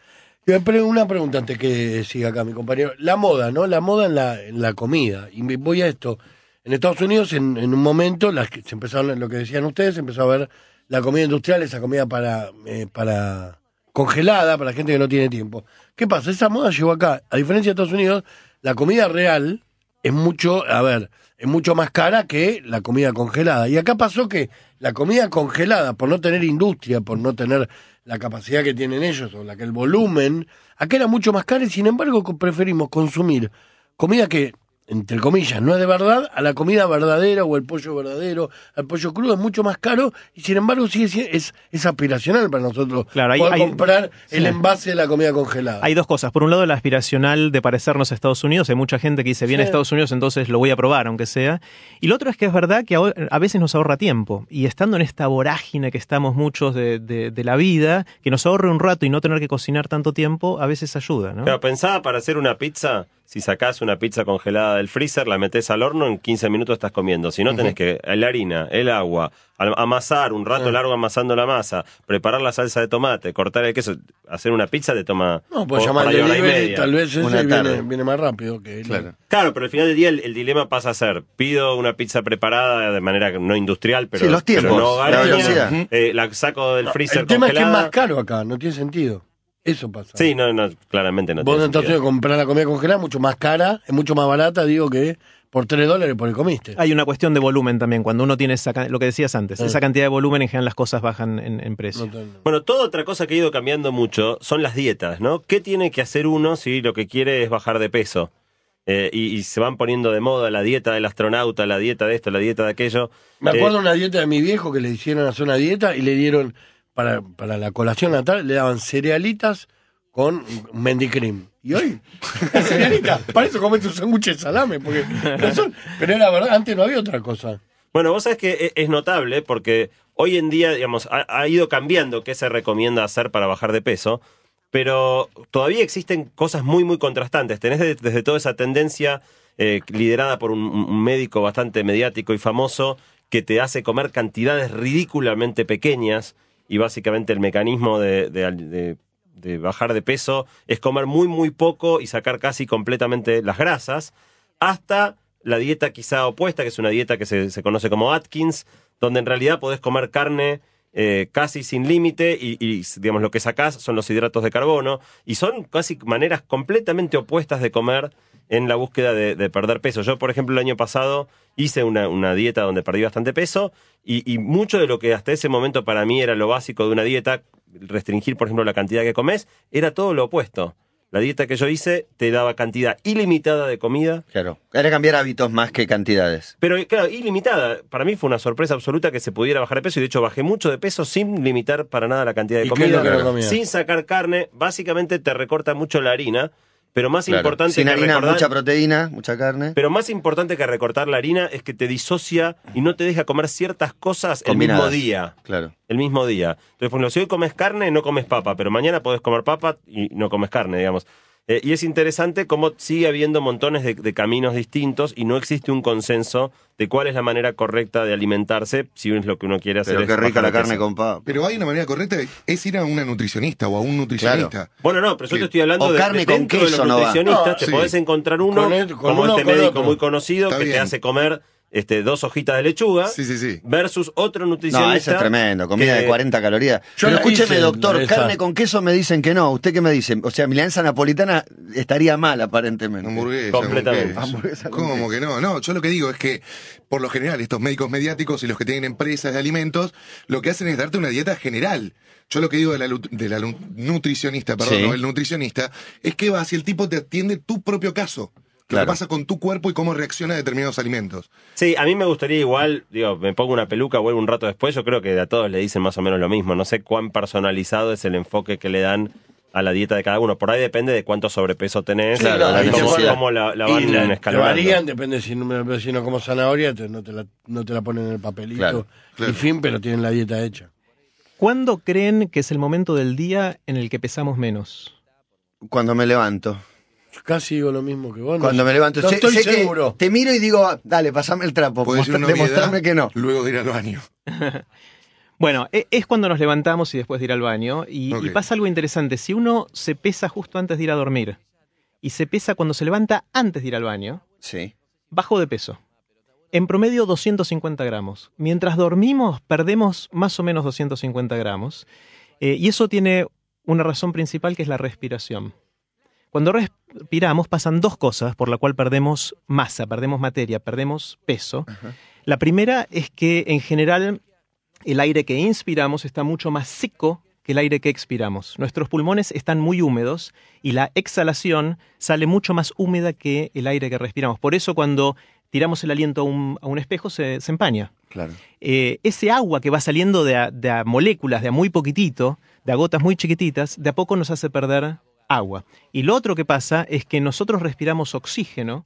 S6: Pre- Una pregunta antes que siga acá mi compañero. La moda, ¿no? La moda en la, en la comida. Y me voy a esto. En Estados Unidos, en, en un momento, las que- se empezaron, lo que decían ustedes, se empezó a ver la comida industrial, esa comida para, eh, para congelada, para la gente que no tiene tiempo. ¿Qué pasa? Esa moda llegó acá. A diferencia de Estados Unidos, la comida real es mucho, a ver, es mucho más cara que la comida congelada. Y acá pasó que la comida congelada, por no tener industria, por no tener la capacidad que tienen ellos o la que el volumen, acá era mucho más cara y sin embargo preferimos consumir comida que, entre comillas, no es de verdad, a la comida verdadera o el pollo verdadero, al pollo crudo es mucho más caro y sin embargo sigue siendo- es, es aspiracional para nosotros
S5: Claro, hay-
S6: poder
S5: hay-
S6: comprar el
S5: sí.
S6: envase de la comida congelada.
S5: Hay dos cosas. Por un lado, la aspiracional de parecernos a Estados Unidos. Hay mucha gente que dice, viene a
S6: Sí.
S5: Estados Unidos, entonces lo voy a probar, aunque sea. Y lo otro es que es verdad que a veces nos ahorra tiempo. Y estando en esta vorágine que estamos muchos de, de- de la vida, que nos ahorre un rato y no tener que cocinar tanto tiempo, a veces ayuda, ¿no?
S4: Claro, pensaba para hacer una pizza, si sacás una pizza congelada del freezer, la metés al horno, en 15 minutos estás comiendo. Si no, tenés que la harina, el agua, amasar un rato largo amasando la masa, preparar la salsa de tomate, cortar el queso. Hacer una pizza te toma
S6: No, pues llamar
S4: y
S6: delivery,
S4: media.
S6: tal vez ese
S3: Una
S6: viene,
S3: tarde.
S6: viene más rápido que el-
S3: Claro.
S4: Claro, pero al final del día el, el dilema pasa a ser, pido una pizza preparada de manera no industrial, pero,
S3: Sí, los
S4: pero
S3: tiempos,
S4: no
S3: la
S4: hogareña,
S3: velocidad.
S4: eh, la saco del freezer
S6: El tema es que es
S4: congelada.
S6: más caro acá, no tiene sentido. Eso pasa.
S4: Sí, no, no, claramente no
S6: Vos entonces
S4: sentido.
S6: comprar la comida congelada mucho más cara, es mucho más barata, digo, que por 3 dólares por el comiste.
S5: Hay una cuestión de volumen también. Cuando uno tiene esa, lo que decías antes,
S6: Sí.
S5: esa cantidad de volumen, en general las cosas bajan en, en precio.
S6: No
S4: Bueno, toda otra cosa que ha ido cambiando mucho son las dietas, ¿no? ¿Qué tiene que hacer uno si lo que quiere es bajar de peso? Eh, y, y se van poniendo de moda la dieta del astronauta, la dieta de esto, la dieta de aquello.
S6: Me
S4: Eh,
S6: acuerdo una dieta de mi viejo que le hicieron hacer una dieta y le dieron, para, para la colación natal, le daban cerealitas con mendicrim. Y hoy, (laughs) la cerealita, para eso comete un sándwich de salame, porque no son- pero era verdad, antes no había otra cosa.
S4: Bueno, vos sabés que e- es notable porque hoy en día, digamos, ha, ha ido cambiando qué se recomienda hacer para bajar de peso, pero todavía existen cosas muy, muy contrastantes. Tenés de- desde toda esa tendencia eh, liderada por un, un médico bastante mediático y famoso que te hace comer cantidades ridículamente pequeñas y básicamente el mecanismo de, de- bajar de peso es comer muy, muy poco y sacar casi completamente las grasas, hasta la dieta quizá opuesta, que es una dieta que se, se conoce como Atkins, donde en realidad podés comer carne eh, casi sin límite y, y, digamos, lo que sacás son los hidratos de carbono y son casi maneras completamente opuestas de comer en la búsqueda de, de perder peso. Yo, por ejemplo, el año pasado hice una, una dieta donde perdí bastante peso y, y mucho de lo que hasta ese momento para mí era lo básico de una dieta, restringir, por ejemplo, la cantidad que comes, era todo lo opuesto. La dieta que yo hice te daba cantidad ilimitada de comida,
S3: Claro. Era cambiar hábitos más que cantidades.
S4: pero claro, ilimitada. Para mí fue una sorpresa absoluta que se pudiera bajar de peso y de hecho bajé mucho de peso sin limitar para nada la cantidad de
S6: ¿Y qué es
S4: comida,
S6: lo que
S4: sin sacar carne. Básicamente te recorta mucho la harina, pero más
S3: Claro.
S4: importante
S3: Sin
S4: que
S3: harina,
S4: recordar-
S3: mucha proteína, mucha carne.
S4: pero más importante que recortar la harina es que te disocia y no te deja comer ciertas cosas el mismo día.
S3: Claro.
S4: El mismo día. Entonces, por ejemplo, si hoy comes carne, no comes papa, pero mañana podés comer papa y no comes carne, digamos. Eh, y es interesante cómo sigue habiendo montones de, de caminos distintos y no existe un consenso de cuál es la manera correcta de alimentarse si es lo que uno quiere hacer.
S3: Pero
S4: es
S3: qué rica la carne con papa.
S2: Pero hay una manera correcta, es ir a una nutricionista o a un nutricionista.
S4: Bueno, no, pero yo te estoy hablando
S3: o
S4: de,
S3: carne
S4: de
S3: con
S4: dentro de
S3: queso
S4: los
S3: no va.
S4: nutricionistas.
S6: No,
S4: te
S2: sí.
S4: podés encontrar uno,
S6: Con el- con
S4: como
S6: uno
S4: este
S6: con
S4: médico
S6: otro.
S4: muy conocido,
S2: Está
S4: que te hace comer este, dos hojitas de lechuga,
S2: Sí, sí, sí.
S4: versus otro nutricionista.
S3: No, eso es tremendo, comida
S4: que-
S3: de 40 calorías.
S6: Yo
S3: Pero escúcheme,
S6: hice,
S3: doctor,
S6: esa.
S3: carne con queso me dicen que no. ¿Usted qué me dice? O sea, mi alianza napolitana estaría mal, aparentemente.
S2: Hamburguesa.
S4: Completamente.
S3: Hamburguesa con
S2: ¿Cómo que no? No, yo lo que digo es que, por lo general, estos médicos mediáticos y los que tienen empresas de alimentos, lo que hacen es darte una dieta general. Yo lo que digo de la, de la nutricionista, perdón,
S3: Sí.
S2: no, el nutricionista, es que va si el tipo te atiende tu propio caso. Lo
S3: Claro.
S2: que pasa con tu cuerpo y cómo reacciona a determinados alimentos.
S4: Sí, a mí me gustaría igual, digo, me pongo una peluca, vuelvo un rato después, yo creo que a todos le dicen más o menos lo mismo, no sé cuán personalizado es el enfoque que le dan a la dieta de cada uno, por ahí depende de cuánto sobrepeso tenés
S3: Claro,
S4: y
S3: la
S4: cómo, cómo la, la van
S6: la- varían, depende si no, si no como zanahoria, te- no, te la, no te la ponen en el papelito.
S3: Claro,
S2: claro.
S6: Y fin, pero tienen la dieta hecha.
S5: ¿Cuándo creen que es el momento del día en el que pesamos menos?
S3: Cuando me levanto.
S6: Casi digo lo mismo que vos. no
S3: Cuando me levanto.
S6: No
S3: Sé-
S6: estoy
S3: sé que
S6: seguro.
S3: te miro y digo, "Ah, dale, pasame el trapo. Mostra- demostrarme que no.
S2: Luego de ir al baño. (laughs)
S5: Bueno, e- es cuando nos levantamos y después de ir al baño. Y pasa algo interesante. Si uno se pesa justo antes de ir a dormir y se pesa cuando se levanta antes de ir al baño,
S3: Sí.
S5: bajo de peso. En promedio 250 gramos. Mientras dormimos perdemos más o menos 250 gramos. Eh, y eso tiene una razón principal que es la respiración. Cuando respiramos pasan dos cosas por la cual perdemos masa, perdemos materia, perdemos peso. La primera es que en general el aire que inspiramos está mucho más seco que el aire que expiramos. Nuestros pulmones están muy húmedos y la exhalación sale mucho más húmeda que el aire que respiramos. Por eso cuando tiramos el aliento a un, a un espejo se, se empaña.
S3: Claro.
S5: Eh, ese agua que va saliendo de a, de a moléculas, de a muy poquitito, de a gotas muy chiquititas, de a poco nos hace perder agua. Y lo otro que pasa es que nosotros respiramos oxígeno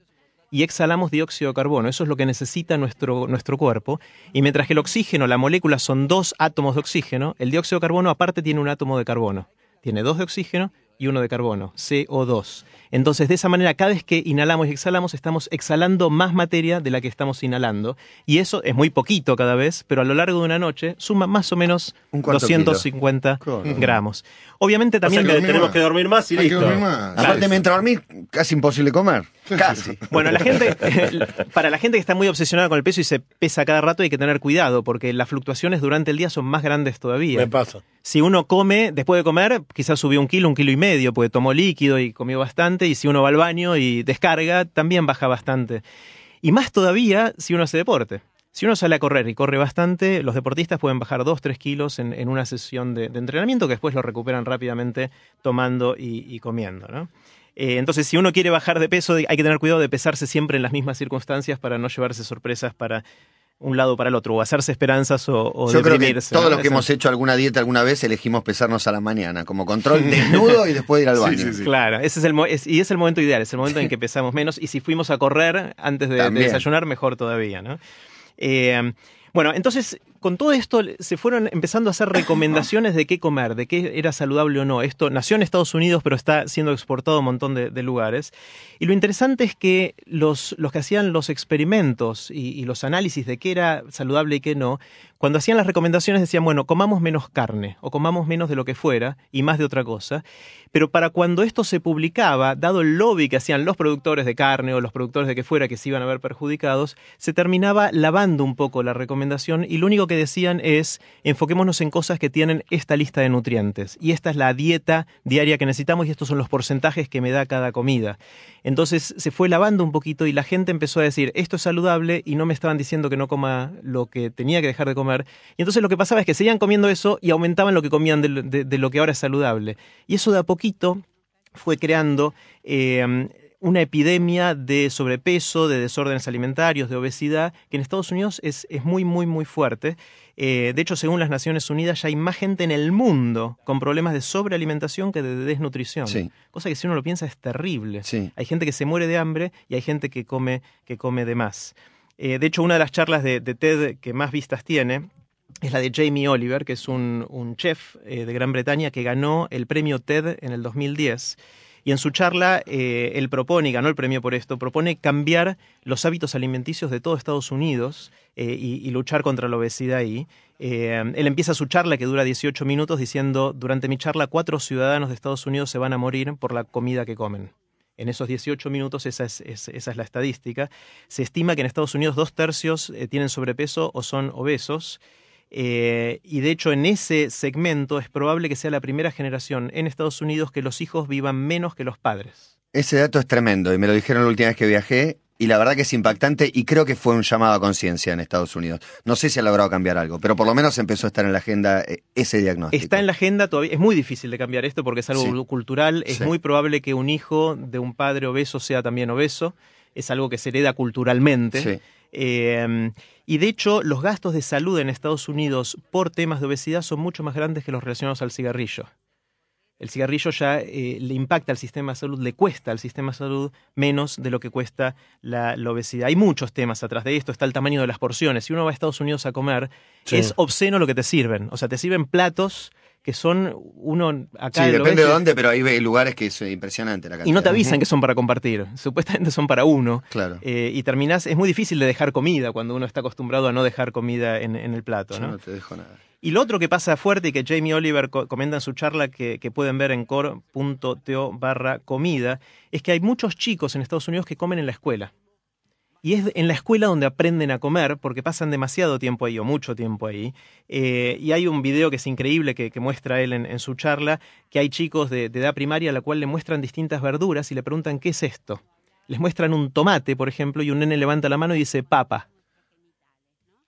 S5: y exhalamos dióxido de carbono. Eso es lo que necesita nuestro, nuestro cuerpo. Y mientras que el oxígeno, la molécula son dos átomos de oxígeno, el dióxido de carbono aparte tiene un átomo de carbono. Tiene dos de oxígeno y uno de carbono, CO2. Entonces, de esa manera, cada vez que inhalamos y exhalamos, estamos exhalando más materia de la que estamos inhalando. Y eso es muy poquito cada vez, pero a lo largo de una noche suma más o menos
S3: Un cuarto
S5: 250
S3: Claro.
S5: gramos. Obviamente
S4: O sea
S5: también...
S4: que
S2: dormir
S4: tenemos
S2: más.
S4: que dormir más y
S2: Hay que
S4: listo.
S2: dormir más.
S3: Aparte,
S2: Sí.
S3: mientras dormís, casi imposible comer. Casi.
S5: Bueno, la gente, (laughs) para la gente que está muy obsesionada con el peso y se pesa cada rato hay que tener cuidado porque las fluctuaciones durante el día son más grandes todavía.
S6: Me pasa.
S5: Si uno come, después de comer, quizás subió un kilo, un kilo y medio, porque tomó líquido y comió bastante, y si uno va al baño y descarga, también baja bastante. Y más todavía si uno hace deporte. Si uno sale a correr y corre bastante, los deportistas pueden bajar 2, 3 kilos en, una sesión de, entrenamiento que después lo recuperan rápidamente tomando y, y comiendo. ¿no? Eh, entonces, si uno quiere bajar de peso, hay que tener cuidado de pesarse siempre en las mismas circunstancias para no llevarse sorpresas para un lado para el otro, o hacerse esperanzas o, o
S3: Yo creo que
S5: deprimirse.
S3: todos
S5: ¿no?
S3: los que hemos hecho alguna dieta alguna vez elegimos pesarnos a la mañana, como control (laughs) desnudo y después de ir al baño.
S2: sí, sí.
S5: Claro, ese es el es- y es el momento ideal, es el momento en que pesamos menos y si fuimos a correr antes de, desayunar, mejor todavía, ¿no? Eh, bueno, entonces, con todo esto se fueron empezando a hacer recomendaciones de qué comer, de qué era saludable o no. Esto nació en Estados Unidos, pero está siendo exportado a un montón de, lugares. Y lo interesante es que los, los que hacían los experimentos y, y los análisis de qué era saludable y qué no, cuando hacían las recomendaciones decían, bueno, comamos menos carne o comamos menos de lo que fuera y más de otra cosa. Pero para cuando esto se publicaba, dado el lobby que hacían los productores de carne o los productores de que fuera que se iban a ver perjudicados, se terminaba lavando un poco la recomendación y lo único que decían es enfoquémonos en cosas que tienen esta lista de nutrientes. Y esta es la dieta diaria que necesitamos y estos son los porcentajes que me da cada comida. Entonces se fue lavando un poquito y la gente empezó a decir esto es saludable y no me estaban diciendo que no coma lo que tenía que dejar de comer. Y entonces lo que pasaba es que seguían comiendo eso y aumentaban lo que comían de lo que ahora es saludable. Y eso de a poquito fue creando eh, una epidemia de sobrepeso, de desórdenes alimentarios, de obesidad, que en Estados Unidos es, es muy, muy, muy fuerte. Eh, de hecho, según las Naciones Unidas, ya hay más gente en el mundo con problemas de sobrealimentación que de desnutrición.
S3: Sí.
S5: Cosa que si uno lo piensa es terrible.
S3: Sí.
S5: Hay gente que se muere de hambre y hay gente que come, que come de más. Eh, de hecho, una de las charlas de, de TED que más vistas tiene es la de Jamie Oliver, que es un, un chef eh, de Gran Bretaña que ganó el premio TED en el 2010. Y en su charla, eh, él propone, y ganó el premio por esto, propone cambiar los hábitos alimenticios de todo Estados Unidos eh, y, luchar contra la obesidad ahí. Eh, él empieza su charla, que dura 18 minutos, diciendo, durante mi charla, cuatro ciudadanos de Estados Unidos se van a morir por la comida que comen. En esos 18 minutos esa es, la estadística. Se estima que en Estados Unidos dos tercios tienen sobrepeso o son obesos. Eh, y de hecho en ese segmento es probable que sea la primera generación en Estados Unidos que los hijos vivan menos que los padres.
S3: Ese dato es tremendo y me lo dijeron la última vez que viajé y la verdad que es impactante y creo que fue un llamado a conciencia en Estados Unidos. No sé si ha logrado cambiar algo, pero por lo menos empezó a estar en la agenda eh, ese diagnóstico.
S5: Está en la agenda todavía. Es muy difícil de cambiar esto porque es algo
S3: Sí.
S5: cultural. Es
S3: Sí.
S5: muy probable que un hijo de un padre obeso sea también obeso. Es algo que se hereda culturalmente.
S3: Sí.
S5: Eh, y de hecho, los gastos de salud en Estados Unidos por temas de obesidad son mucho más grandes que los relacionados al cigarrillo. El cigarrillo ya eh, le impacta al sistema de salud, le cuesta al sistema de salud menos de lo que cuesta la, la obesidad. Hay muchos temas atrás de esto, está el tamaño de las porciones. Si uno va a Estados Unidos a comer,
S6: Sí.
S5: es obsceno lo que te sirven. O sea, te sirven platos que son uno acá
S3: Sí, depende de dónde, pero hay lugares que es eh, impresionante la cantidad.
S5: y no te avisan que son para compartir. (laughs) Supuestamente son para uno.
S3: Claro.
S5: Eh, y terminás, es muy difícil de dejar comida cuando uno está acostumbrado a no dejar comida en, en el plato.
S3: Yo
S5: ¿no?
S3: no te dejo nada.
S5: Y lo otro que pasa fuerte y que Jamie Oliver co- comenta en su charla que, que pueden ver en core.to barra comida, es que hay muchos chicos en Estados Unidos que comen en la escuela. Y es en la escuela donde aprenden a comer porque pasan demasiado tiempo ahí o mucho tiempo ahí. Eh, y hay un video que es increíble que, que muestra él en, en su charla, que hay chicos de, de edad primaria a la cual le muestran distintas verduras y le preguntan qué es esto. Les muestran un tomate, por ejemplo, y un nene levanta la mano y dice papa.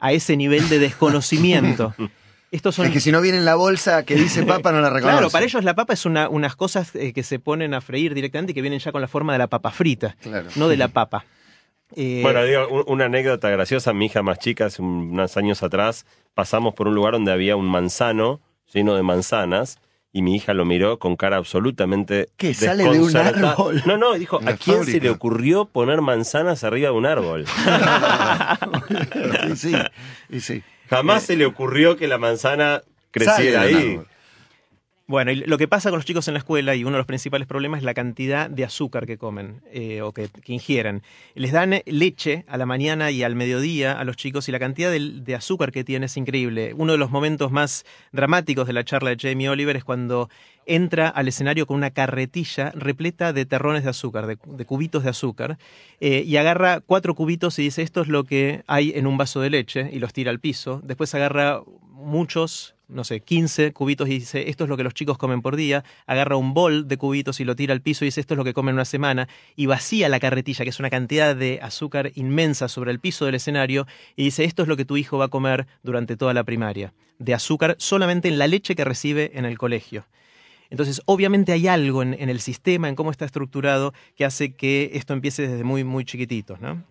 S5: A ese nivel de desconocimiento. (laughs) Estos son
S3: Es que si no viene en la bolsa que dice (laughs) papa no la reconoce.
S5: Claro, para ellos la papa es una- unas cosas eh, que se ponen a freír directamente y que vienen ya con la forma de la papa frita,
S3: Claro.
S5: no de la papa. Eh,
S4: Bueno, digo, un- una anécdota graciosa. Mi hija más chica, hace un- unos años atrás, pasamos por un lugar donde había un manzano lleno de manzanas. Y mi hija lo miró con cara absolutamente.
S3: ¿Qué, sale de un árbol?
S4: No, no, dijo:
S2: Una
S4: ¿a quién se le ocurrió poner manzanas arriba de un árbol? (laughs)
S3: Y sí, y sí.
S4: Jamás se le ocurrió que la manzana creciera ahí.
S5: Bueno, y lo que pasa con los chicos en la escuela, y uno de los principales problemas es la cantidad de azúcar que comen eh, o que, ingieren. Les dan leche a la mañana y al mediodía a los chicos y la cantidad de, azúcar que tiene es increíble. Uno de los momentos más dramáticos de la charla de Jamie Oliver es cuando entra al escenario con una carretilla repleta de terrones de azúcar, de, de cubitos de azúcar, eh, y agarra cuatro cubitos y dice, esto es lo que hay en un vaso de leche, y los tira al piso. Después agarra muchos, no sé, 15 cubitos y dice, esto es lo que los chicos comen por día. Agarra un bol de cubitos y lo tira al piso y dice, esto es lo que comen una semana. Y vacía la carretilla, que es una cantidad de azúcar inmensa sobre el piso del escenario, y dice, esto es lo que tu hijo va a comer durante toda la primaria. De azúcar solamente en la leche que recibe en el colegio. Entonces, obviamente hay algo en, el sistema, en cómo está estructurado, que hace que esto empiece desde muy, muy chiquititos, ¿no?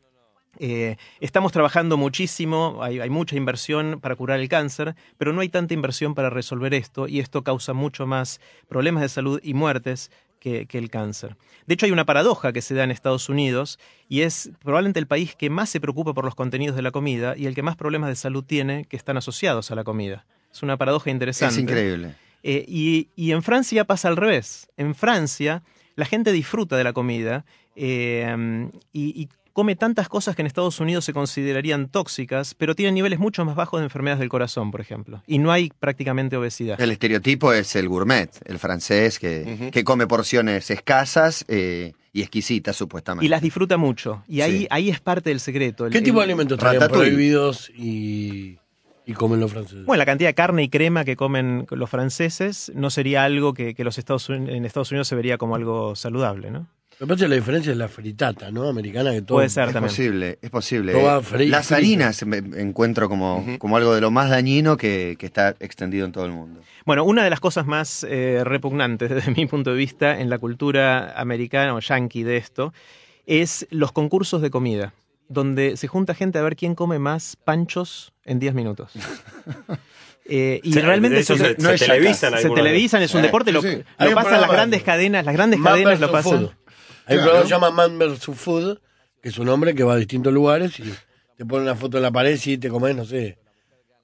S5: Eh, estamos trabajando muchísimo, hay, hay mucha inversión para curar el cáncer, pero no hay tanta inversión para resolver esto y esto causa mucho más problemas de salud y muertes que, que el cáncer. De hecho, hay una paradoja que se da en Estados Unidos y es probablemente el país que más se preocupa por los contenidos de la comida y el que más problemas de salud tiene que están asociados a la comida. Es una paradoja interesante.
S3: Es increíble.
S5: Eh, y, y en Francia pasa al revés. En Francia la gente disfruta de la comida eh, y, y come tantas cosas que en Estados Unidos se considerarían tóxicas, pero tienen niveles mucho más bajos de enfermedades del corazón, por ejemplo. Y no hay prácticamente obesidad.
S3: El estereotipo es el gourmet, el francés que, que come porciones escasas eh, y exquisitas, supuestamente.
S5: Y las disfruta mucho. Y ahí,
S3: Sí.
S5: ahí es parte del secreto. El-
S6: ¿Qué tipo de alimentos
S3: Ratatouille.
S6: prohibidos y, y comen los franceses?
S5: Bueno, la cantidad de carne y crema que comen los franceses no sería algo que, que los Estados, en Estados Unidos se vería como algo saludable, ¿no?
S6: Me parece que la diferencia es la fritata, ¿no? Americana que todo.
S5: Puede ser.
S3: Es
S5: también.
S3: posible, es posible.
S6: Todo va
S3: Eh,
S6: fri-
S3: Las
S6: frito.
S3: harinas me- encuentro como, como algo de lo más dañino que, que está extendido en todo el mundo.
S5: Bueno, una de las cosas más eh, repugnantes (laughs) desde mi punto de vista en la cultura americana o yankee de esto es los concursos de comida, donde se junta gente a ver quién come más panchos en 10 minutos. (laughs) Eh, y
S4: Se-
S5: realmente eso
S4: se,
S5: se,
S3: no
S4: se televisan
S5: se televisan, es un
S2: Eh,
S5: deporte,
S2: sí,
S5: lo,
S2: sí.
S5: lo pasan las grandes cadenas, las grandes cadenas lo pasan.
S6: Food. Hay un programa que se llama Man vs. Food, que es un hombre que va a distintos lugares y te pone una foto en la pared y te comes, no sé,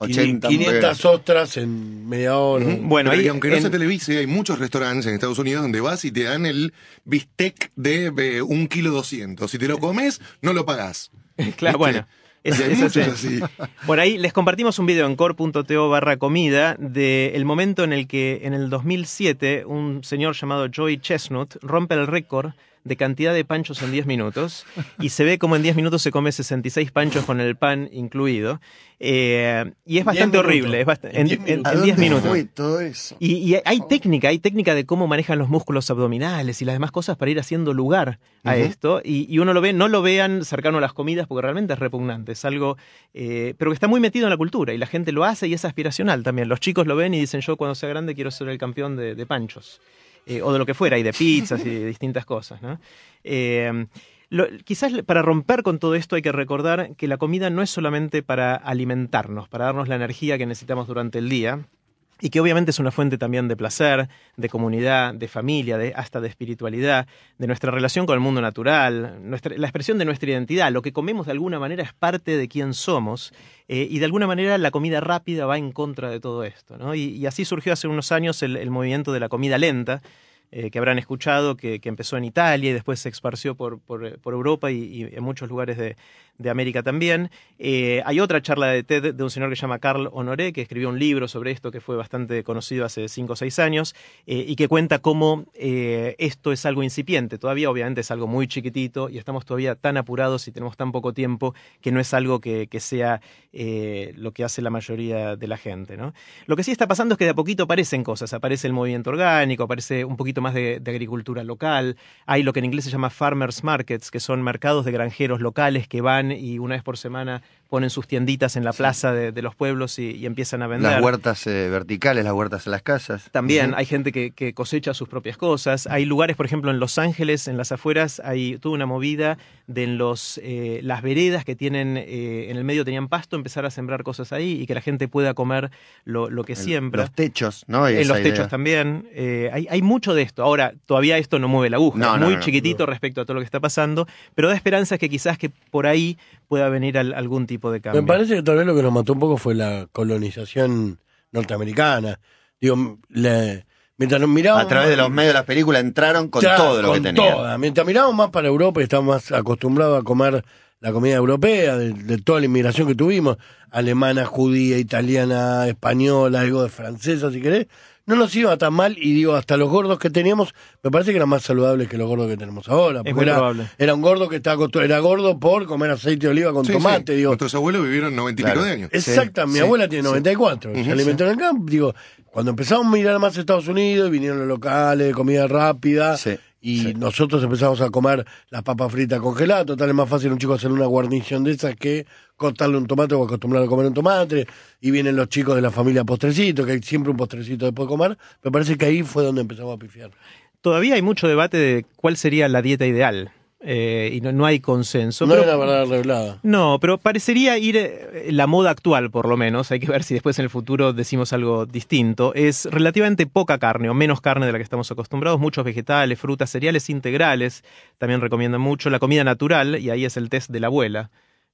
S3: 80
S6: 500
S3: hamburguesas.
S6: ostras en media hora.
S5: Bueno, ahí
S2: y aunque no
S5: en-
S2: se televise, hay muchos restaurantes en Estados Unidos donde vas y te dan el bistec de eh, un kilo doscientos. Si te lo comes, no lo pagás. (laughs)
S5: Claro, bueno.
S2: Y
S5: Es, es así.
S2: así.
S5: Por ahí les compartimos un video en core.to barra comida del momento en el que en el 2007 un señor llamado Joey Chestnut rompe el récord de cantidad de panchos en 10 minutos y se ve como en 10 minutos se come 66 panchos con el pan incluido. Eh, y es bastante horrible, es bast-
S6: En
S5: en
S6: 10
S5: en-
S6: minutos.
S5: en 10 minutos.
S3: fue todo eso?
S5: Y, y hay técnica, hay técnica de cómo manejan los músculos abdominales y las demás cosas para ir haciendo lugar a esto. Y, y uno lo ve, no lo vean cercano a las comidas porque realmente es repugnante, es algo, eh, pero que está muy metido en la cultura y la gente lo hace y es aspiracional también. Los chicos lo ven y dicen yo cuando sea grande quiero ser el campeón de, de panchos. Eh, o de lo que fuera, y de pizzas y de distintas cosas. ¿no? Eh, quizás para romper con todo esto hay que recordar que la comida no es solamente para alimentarnos, para darnos la energía que necesitamos durante el día, y que obviamente es una fuente también de placer, de comunidad, de familia, de, hasta de espiritualidad, de nuestra relación con el mundo natural, nuestra- la expresión de nuestra identidad. Lo que comemos de alguna manera es parte de quién somos eh, y de alguna manera la comida rápida va en contra de todo esto. Y, así surgió hace unos años el, movimiento de la comida lenta. eh, que habrán escuchado, que, que empezó en Italia y después se esparció por, por- por Europa y, y en muchos lugares de, de América también. Eh, hay otra charla de TED de un señor que se llama Carl Honoré, que escribió un libro sobre esto que fue bastante conocido hace cinco o seis años eh, y que cuenta cómo eh, esto es algo incipiente. Todavía, obviamente, es algo muy chiquitito y estamos todavía tan apurados y tenemos tan poco tiempo que no es algo que, que sea lo que hace la mayoría de la gente. ¿no? Lo que sí está pasando es que de a poquito aparecen cosas. Aparece el movimiento orgánico, aparece un poquito más de, de agricultura local. Hay lo que en inglés se llama farmers markets, que son mercados de granjeros locales que van y una vez por semana ponen sus tienditas en la plaza de, de los pueblos y, y empiezan a vender.
S3: Las huertas eh, verticales, las huertas en las casas.
S5: También hay gente que, que cosecha sus propias cosas. Hay lugares, por ejemplo, en Los Ángeles, en las afueras, hay toda una movida de en los, eh, las veredas que tienen, eh, en el medio tenían pasto, empezar a sembrar cosas ahí y que la gente pueda comer lo, lo que siembra.
S3: Los techos, ¿no?
S5: En los techos también. Hay, hay mucho de esto. Ahora, todavía esto no mueve la aguja.
S3: No,
S5: es
S3: no,
S5: muy
S3: no.
S5: chiquitito respecto a todo lo que está pasando, pero da esperanzas que quizás que por ahí pueda venir al- algún tipo de cambio.
S6: Me parece que tal vez lo que nos mató un poco fue la colonización norteamericana. Digo, la- mientras nos mirábamos...
S3: A través de los medios de las películas entraron con todo lo que
S6: con
S3: tenían.
S6: toda. Mientras mirábamos más para Europa y estábamos más acostumbrados a comer la comida europea, de, de toda la inmigración que tuvimos, alemana, judía, italiana, española, algo de francesa, si querés, no nos iba tan mal y digo, hasta los gordos que teníamos, me parece que eran más saludables que los gordos que tenemos ahora. porque
S5: muy
S6: era,
S5: probable.
S6: era un gordo que estaba era gordo por comer aceite de oliva con
S2: Sí,
S6: tomate,
S2: sí.
S6: digo.
S2: Nuestros abuelos vivieron noventa y
S3: Claro.
S2: pico de años.
S6: Exacta, mi
S2: sí,
S6: abuela tiene
S2: sí.
S6: 94,
S2: Ujú,
S6: se alimentó en el campo. Digo, cuando empezamos a mirar más Estados Unidos, vinieron los locales, comida rápida,
S3: Sí,
S6: y
S3: sí.
S6: nosotros empezamos a comer las papas fritas congeladas. Total, es más fácil un chico hacer una guarnición de esas que cortarle un tomate o acostumbrarlo a comer un tomate. Y vienen los chicos de la familia postrecito, que hay siempre un postrecito después de comer. Me parece que ahí fue donde empezamos a pifiar.
S5: Todavía hay mucho debate de cuál sería la dieta ideal. Eh, y no, no hay consenso.
S6: No
S5: pero-
S6: era verdad revelada.
S5: no, pero parecería ir eh, la moda actual, por lo menos. Hay que ver si después en el futuro decimos algo distinto. Es relativamente poca carne o menos carne de la que estamos acostumbrados. Muchos vegetales, frutas, cereales integrales. También recomiendan mucho la comida natural y ahí es el test de la abuela.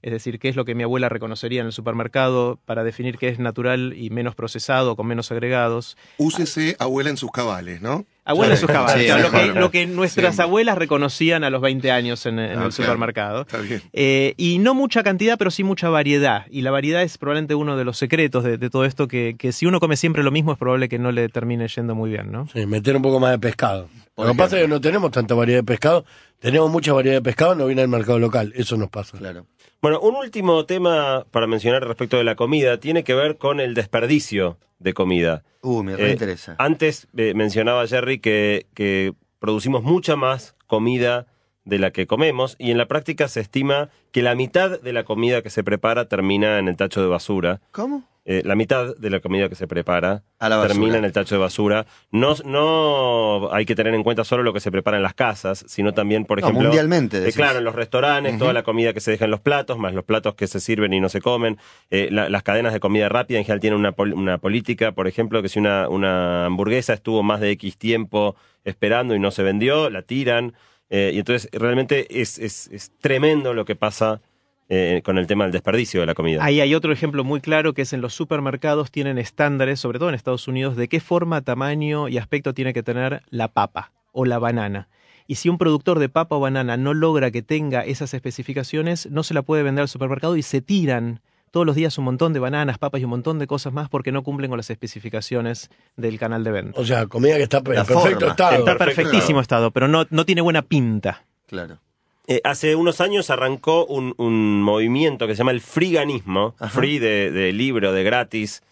S5: Es decir, qué es lo que mi abuela reconocería en el supermercado para definir qué es natural y menos procesado, con menos agregados.
S2: Úsese abuela en sus cabales, ¿no?
S5: Abuela en sus cabales.
S3: Sí,
S5: Claro, lo, que,
S2: mejor.
S5: lo que nuestras
S2: Sí.
S5: abuelas reconocían a los 20 años en, en
S2: Ah,
S5: el
S2: claro.
S5: supermercado.
S2: Está bien.
S5: Eh, y no mucha cantidad, pero sí mucha variedad. Y la variedad es probablemente uno de los secretos de, de todo esto, que, que si uno come siempre lo mismo es probable que no le termine yendo muy bien, ¿no?
S6: Sí, meter un poco más de pescado.
S2: Por
S6: Lo que pasa es que no tenemos tanta variedad de pescado. Tenemos mucha variedad de pescado, no viene al mercado local. Eso nos pasa.
S3: Claro.
S4: Bueno, un último tema para mencionar respecto de la comida tiene que ver con el desperdicio de comida.
S3: Uh, me
S4: Eh,
S3: reinteresa.
S4: Antes eh, mencionaba Jerry que, que producimos mucha más comida de la que comemos y en la práctica se estima que la mitad de la comida que se prepara termina en el tacho de basura.
S3: ¿Cómo?
S4: Eh, la mitad de la comida que se prepara termina en el tacho de basura. No, no hay que tener en cuenta solo lo que se prepara en las casas, sino también, por
S3: No,
S4: ejemplo,
S3: mundialmente,
S4: eh, claro, en los restaurantes, toda la comida que se deja en los platos, más los platos que se sirven y no se comen. Eh, la- las cadenas de comida rápida en general tienen una, pol- una política, por ejemplo, que si una, una hamburguesa estuvo más de X tiempo esperando y no se vendió, la tiran. Y entonces realmente es, es, es tremendo lo que pasa eh, con el tema del desperdicio de la comida.
S5: Ahí hay otro ejemplo muy claro que es en los supermercados tienen estándares, sobre todo en Estados Unidos, de qué forma, tamaño y aspecto tiene que tener la papa o la banana. Y si un productor de papa o banana no logra que tenga esas especificaciones, no se la puede vender al supermercado y se tiran todos los días un montón de bananas, papas y un montón de cosas más porque no cumplen con las especificaciones del canal de venta.
S6: O sea, comida que está en perfecto
S3: forma.
S6: estado.
S5: Está perfectísimo estado, pero no, no tiene buena pinta.
S3: Claro.
S4: Eh, hace unos años arrancó un, un movimiento que se llama el friganismo,
S3: Ajá.
S4: free de, de libro, de gratis,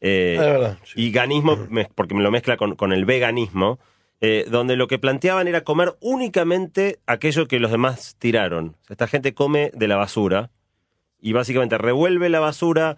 S4: eh,
S6: Ah, verdad, sí.
S4: y ganismo, porque me lo mezcla con, con el veganismo, eh, donde lo que planteaban era comer únicamente aquello que los demás tiraron. Esta gente come de la basura y básicamente revuelve la basura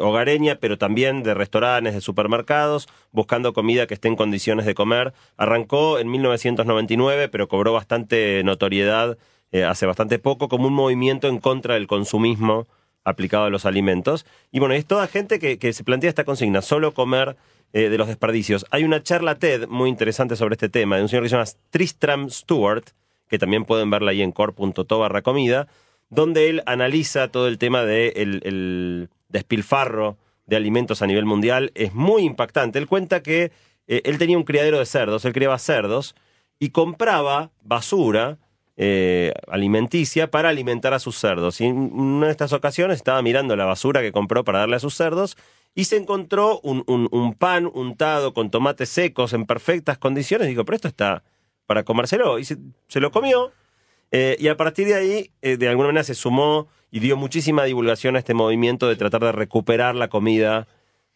S4: hogareña, pero también de restaurantes, de supermercados, buscando comida que esté en condiciones de comer. Arrancó en 1999, pero cobró bastante notoriedad eh, hace bastante poco como un movimiento en contra del consumismo aplicado a los alimentos. Y bueno, es toda gente que, que se plantea esta consigna, solo comer eh, de los desperdicios. Hay una charla TED muy interesante sobre este tema de un señor que se llama Tristram Stewart, que también pueden verla ahí en core.to barra comida, donde él analiza todo el tema del de el- despilfarro de alimentos a nivel mundial. Es muy impactante. Él cuenta que eh, él tenía un criadero de cerdos, él criaba cerdos y compraba basura eh, alimenticia para alimentar a sus cerdos. Y en una de estas ocasiones estaba mirando la basura que compró para darle a sus cerdos y se encontró un, pan untado con tomates secos en perfectas condiciones. Digo, pero esto está para comérselo. Y se, se lo comió. Eh, y a partir de ahí, eh, de alguna manera se sumó y dio muchísima divulgación a este movimiento de tratar de recuperar la comida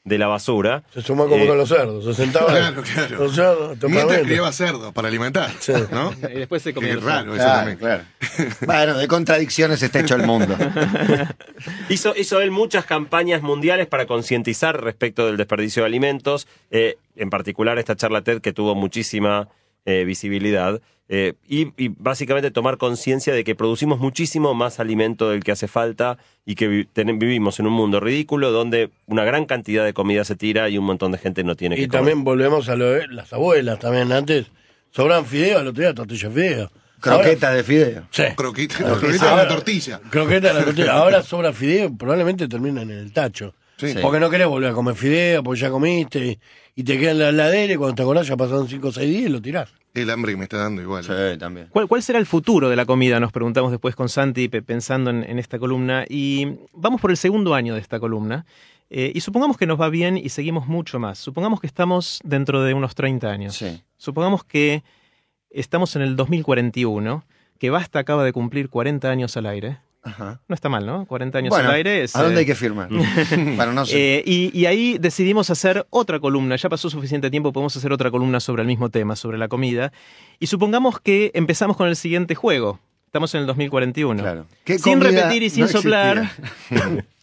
S4: de la basura.
S6: Se sumó como
S4: Eh,
S6: con los cerdos. Se sentaba.
S2: Claro, claro.
S6: Los cerdos,
S2: Mientras criaba cerdos para alimentar,
S6: Sí.
S2: ¿no?
S5: Y después se comió los
S2: raro eso
S3: Claro,
S2: también.
S3: claro. (laughs) Bueno, de contradicciones está hecho el mundo. (laughs)
S4: Hizo, hizo él muchas campañas mundiales para concientizar respecto del desperdicio de alimentos, eh, en particular esta charla TED que tuvo muchísima eh, visibilidad, eh, y, y básicamente tomar conciencia de que producimos muchísimo más alimento del que hace falta y que vi- ten- vivimos en un mundo ridículo donde una gran cantidad de comida se tira y un montón de gente no tiene
S6: Y
S4: que comer.
S6: también volvemos a lo de las abuelas también. Antes sobran fideos, el otro día tortilla de fideo.
S3: Croquetas de fideo.
S6: Sí.
S2: Croquita,
S3: Croqueta.
S2: croqueta de la tortilla.
S6: Croqueta de la tortilla. Ahora sobra fideo, probablemente terminan en el tacho.
S2: Sí.
S6: Porque no querés volver a comer fideo, porque ya comiste y, y te queda en la heladera y cuando te acordás ya pasaron 5 o 6 días y lo tirás.
S2: El hambre que me está dando igual.
S3: Sí, también.
S5: ¿Cuál, cuál será el futuro de la comida? Nos preguntamos después con Santi pe- pensando en, en esta columna. Y vamos por el segundo año de esta columna. Eh, y supongamos que nos va bien y seguimos mucho más. Supongamos que estamos dentro de unos 30 años.
S3: Sí.
S5: Supongamos que estamos en el 2041, que Basta acaba de cumplir 40 años al aire.
S3: Ajá.
S5: No está mal, ¿no? 40 años
S3: Bueno,
S5: al aire es...
S3: ¿a dónde
S5: eh,
S3: hay que firmar? (laughs) Para no
S5: eh, y, y ahí decidimos hacer otra columna. Ya pasó suficiente tiempo, podemos hacer otra columna sobre el mismo tema, sobre la comida. Y supongamos que empezamos con el siguiente juego. Estamos en el 2041.
S3: Claro. ¿Qué
S5: Sin repetir y sin
S3: no
S5: soplar. (laughs)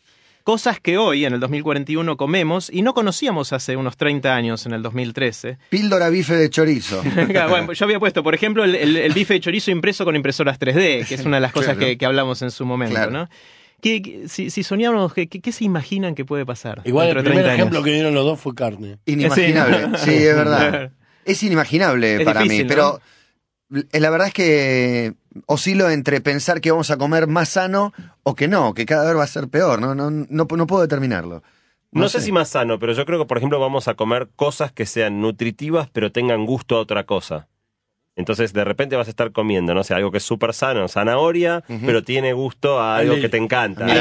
S5: Cosas que hoy, en el 2041, comemos y no conocíamos hace unos 30 años, en el 2013.
S3: Píldora bife de chorizo. (laughs)
S5: bueno, yo había puesto, por ejemplo, el, el- el bife de chorizo impreso con impresoras 3D, que es una de las cosas
S2: Claro.
S5: que, que hablamos en su momento,
S3: Claro.
S5: ¿no? ¿Qué- qué- si, si soñáramos, ¿qué, qué- qué se imaginan que puede pasar?
S6: Igual el
S5: dentro de
S6: primer
S5: 30 años?
S6: ejemplo que dieron los dos fue carne. (laughs)
S3: Inimaginable. Sí, es verdad. (laughs) Es inimaginable
S5: Es
S3: para
S5: difícil,
S3: mí,
S5: ¿no?
S3: pero eh, la verdad es que oscilo entre pensar que vamos a comer más sano o que no, que cada vez va a ser peor. No, no, no, no puedo determinarlo.
S4: No, sé si más sano, pero yo creo que, por ejemplo, vamos a comer cosas que sean nutritivas, pero tengan gusto a otra cosa. Entonces, de repente vas a estar comiendo, no sé, algo que es súper sano, zanahoria, pero tiene gusto a algo
S6: Ale-
S4: que te encanta. A,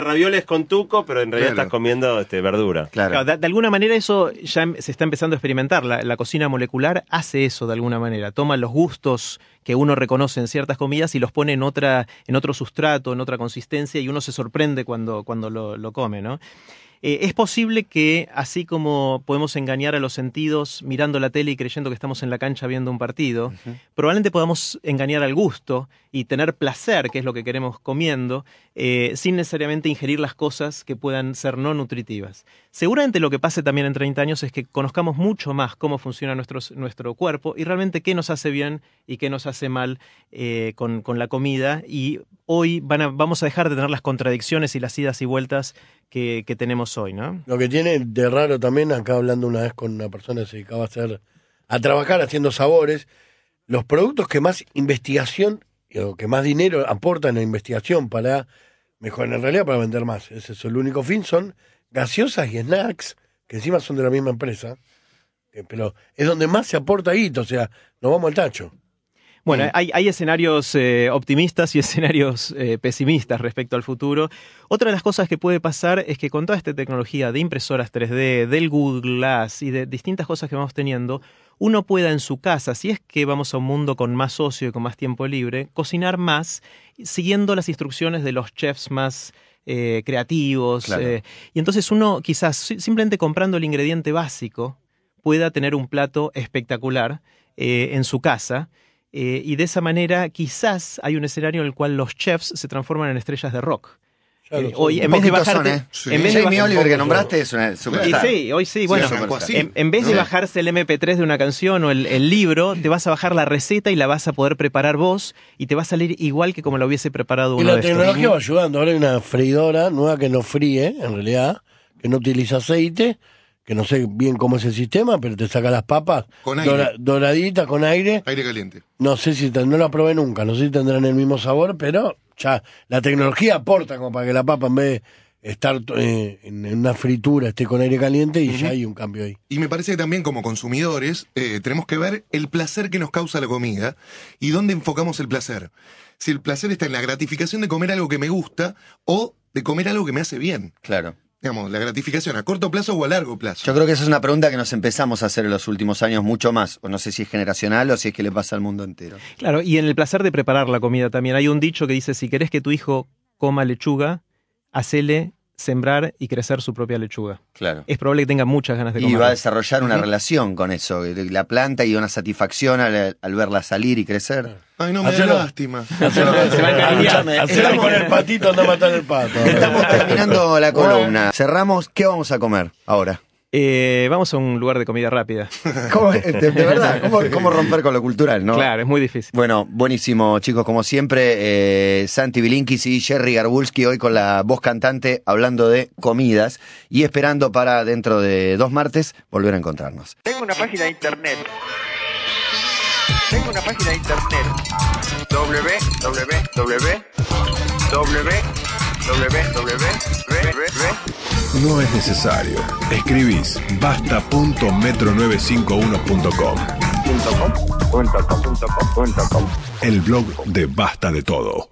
S4: ravioles con tuco, pero en realidad
S2: Claro.
S4: estás comiendo este, verdura.
S3: Claro.
S5: Claro, de, de alguna manera eso ya em- se está empezando a experimentar. La, la cocina molecular hace eso de alguna manera. Toma los gustos que uno reconoce en ciertas comidas y los pone en otra, en otro sustrato, en otra consistencia, y uno se sorprende cuando, cuando lo, lo come, ¿no? Eh, es posible que, así como podemos engañar a los sentidos mirando la tele y creyendo que estamos en la cancha viendo un partido, probablemente podamos engañar al gusto y tener placer, que es lo que queremos comiendo, eh, sin necesariamente ingerir las cosas que puedan ser no nutritivas. Seguramente lo que pase también en 30 años es que conozcamos mucho más cómo funciona nuestros- nuestro cuerpo y realmente qué nos hace bien y qué nos hace mal eh, con, con la comida. Y hoy van a- vamos a dejar de tener las contradicciones y las idas y vueltas que, que tenemos ¿no?
S6: Lo que tiene de raro también, acá hablando una vez con una persona que se dedicaba a hacer, a trabajar haciendo sabores, los productos que más investigación o que más dinero aportan a investigación para mejor en realidad para vender más. Ese es el único fin, son gaseosas y snacks, que encima son de la misma empresa. Pero es donde más se aporta guito, o sea, nos vamos al tacho.
S5: Bueno, hay, hay escenarios eh, optimistas y (laughs) escenarios eh, pesimistas respecto al futuro. Otra de las cosas que puede pasar es que con toda esta tecnología de impresoras 3D, del Google Glass y de distintas cosas que vamos teniendo, uno pueda en su casa, si es que vamos a un mundo con más ocio y con más tiempo libre, cocinar más siguiendo las instrucciones de los chefs más eh, creativos.
S3: Claro.
S5: eh, y entonces uno quizás si- simplemente comprando el ingrediente básico pueda tener un plato espectacular eh, en su casa. Eh, y de esa manera quizás hay un escenario en el cual los chefs se transforman en estrellas de rock. Eh, hoy, en vez de
S3: son, ¿eh?
S2: Sí.
S5: en vez de
S3: Jamie
S5: bajar-
S3: Oliver que
S6: poco
S3: nombraste es una
S5: y
S3: superstar.
S5: sí, hoy sí, bueno,
S2: así.
S5: en, en vez de bajarse el MP3 de una canción o el, el libro, te vas a bajar la receta y la vas a poder preparar vos y te va a salir igual que como lo hubiese preparado
S6: Y
S5: uno
S6: la
S5: de estos.
S6: tecnología va ayudando. Ahora hay una freidora nueva que no fríe, en realidad, que no utiliza aceite, que no sé bien cómo es el sistema, pero te saca las papas
S2: Con aire.
S6: doraditas con aire.
S2: Aire caliente.
S6: No sé si no la probé nunca, no sé si tendrán el mismo sabor, pero ya la tecnología aporta como para que la papa en vez de estar eh, en en una fritura esté con aire caliente y ya hay un cambio ahí.
S2: Y me parece que también como consumidores eh, tenemos que ver el placer que nos causa la comida y dónde enfocamos el placer. Si el placer está en la gratificación de comer algo que me gusta o de comer algo que me hace bien.
S3: Claro.
S2: Digamos, la gratificación a corto plazo o a largo plazo.
S3: Yo creo que esa es una pregunta que nos empezamos a hacer en los últimos años mucho más. O no sé si es generacional o si es que le pasa al mundo entero.
S5: Claro, y en el placer de preparar la comida también. Hay un dicho que dice, si querés que tu hijo coma lechuga, hacele sembrar y crecer su propia lechuga.
S3: Claro.
S5: Es probable que tenga muchas ganas de
S3: Y
S5: comer.
S3: va a desarrollar una relación con eso, la planta y una satisfacción al, al verla salir y crecer.
S2: Ay, no, me da
S6: Hacelo.
S2: lástima. (laughs)
S5: Se va a encariñar.
S3: Escuchame,
S6: Hacer
S3: estamos-
S6: con el patito anda a matar el pato.
S3: Estamos terminando la columna. Cerramos. ¿Qué vamos a comer ahora?
S5: Eh, vamos a un lugar de comida rápida.
S3: ¿Cómo- de, de verdad, ¿cómo, cómo romper con lo cultural, no?
S5: Claro, es muy difícil.
S3: Bueno, buenísimo, chicos, como siempre, eh, Santi Bilinkis y Jerry Garbulski hoy con la voz cantante hablando de comidas y esperando para dentro de dos martes volver a encontrarnos.
S1: Tengo una página de internet. Tengo una página de internet. www. www.
S7: No es necesario. Escribís basta.metro951.com. El blog de Basta de Todo.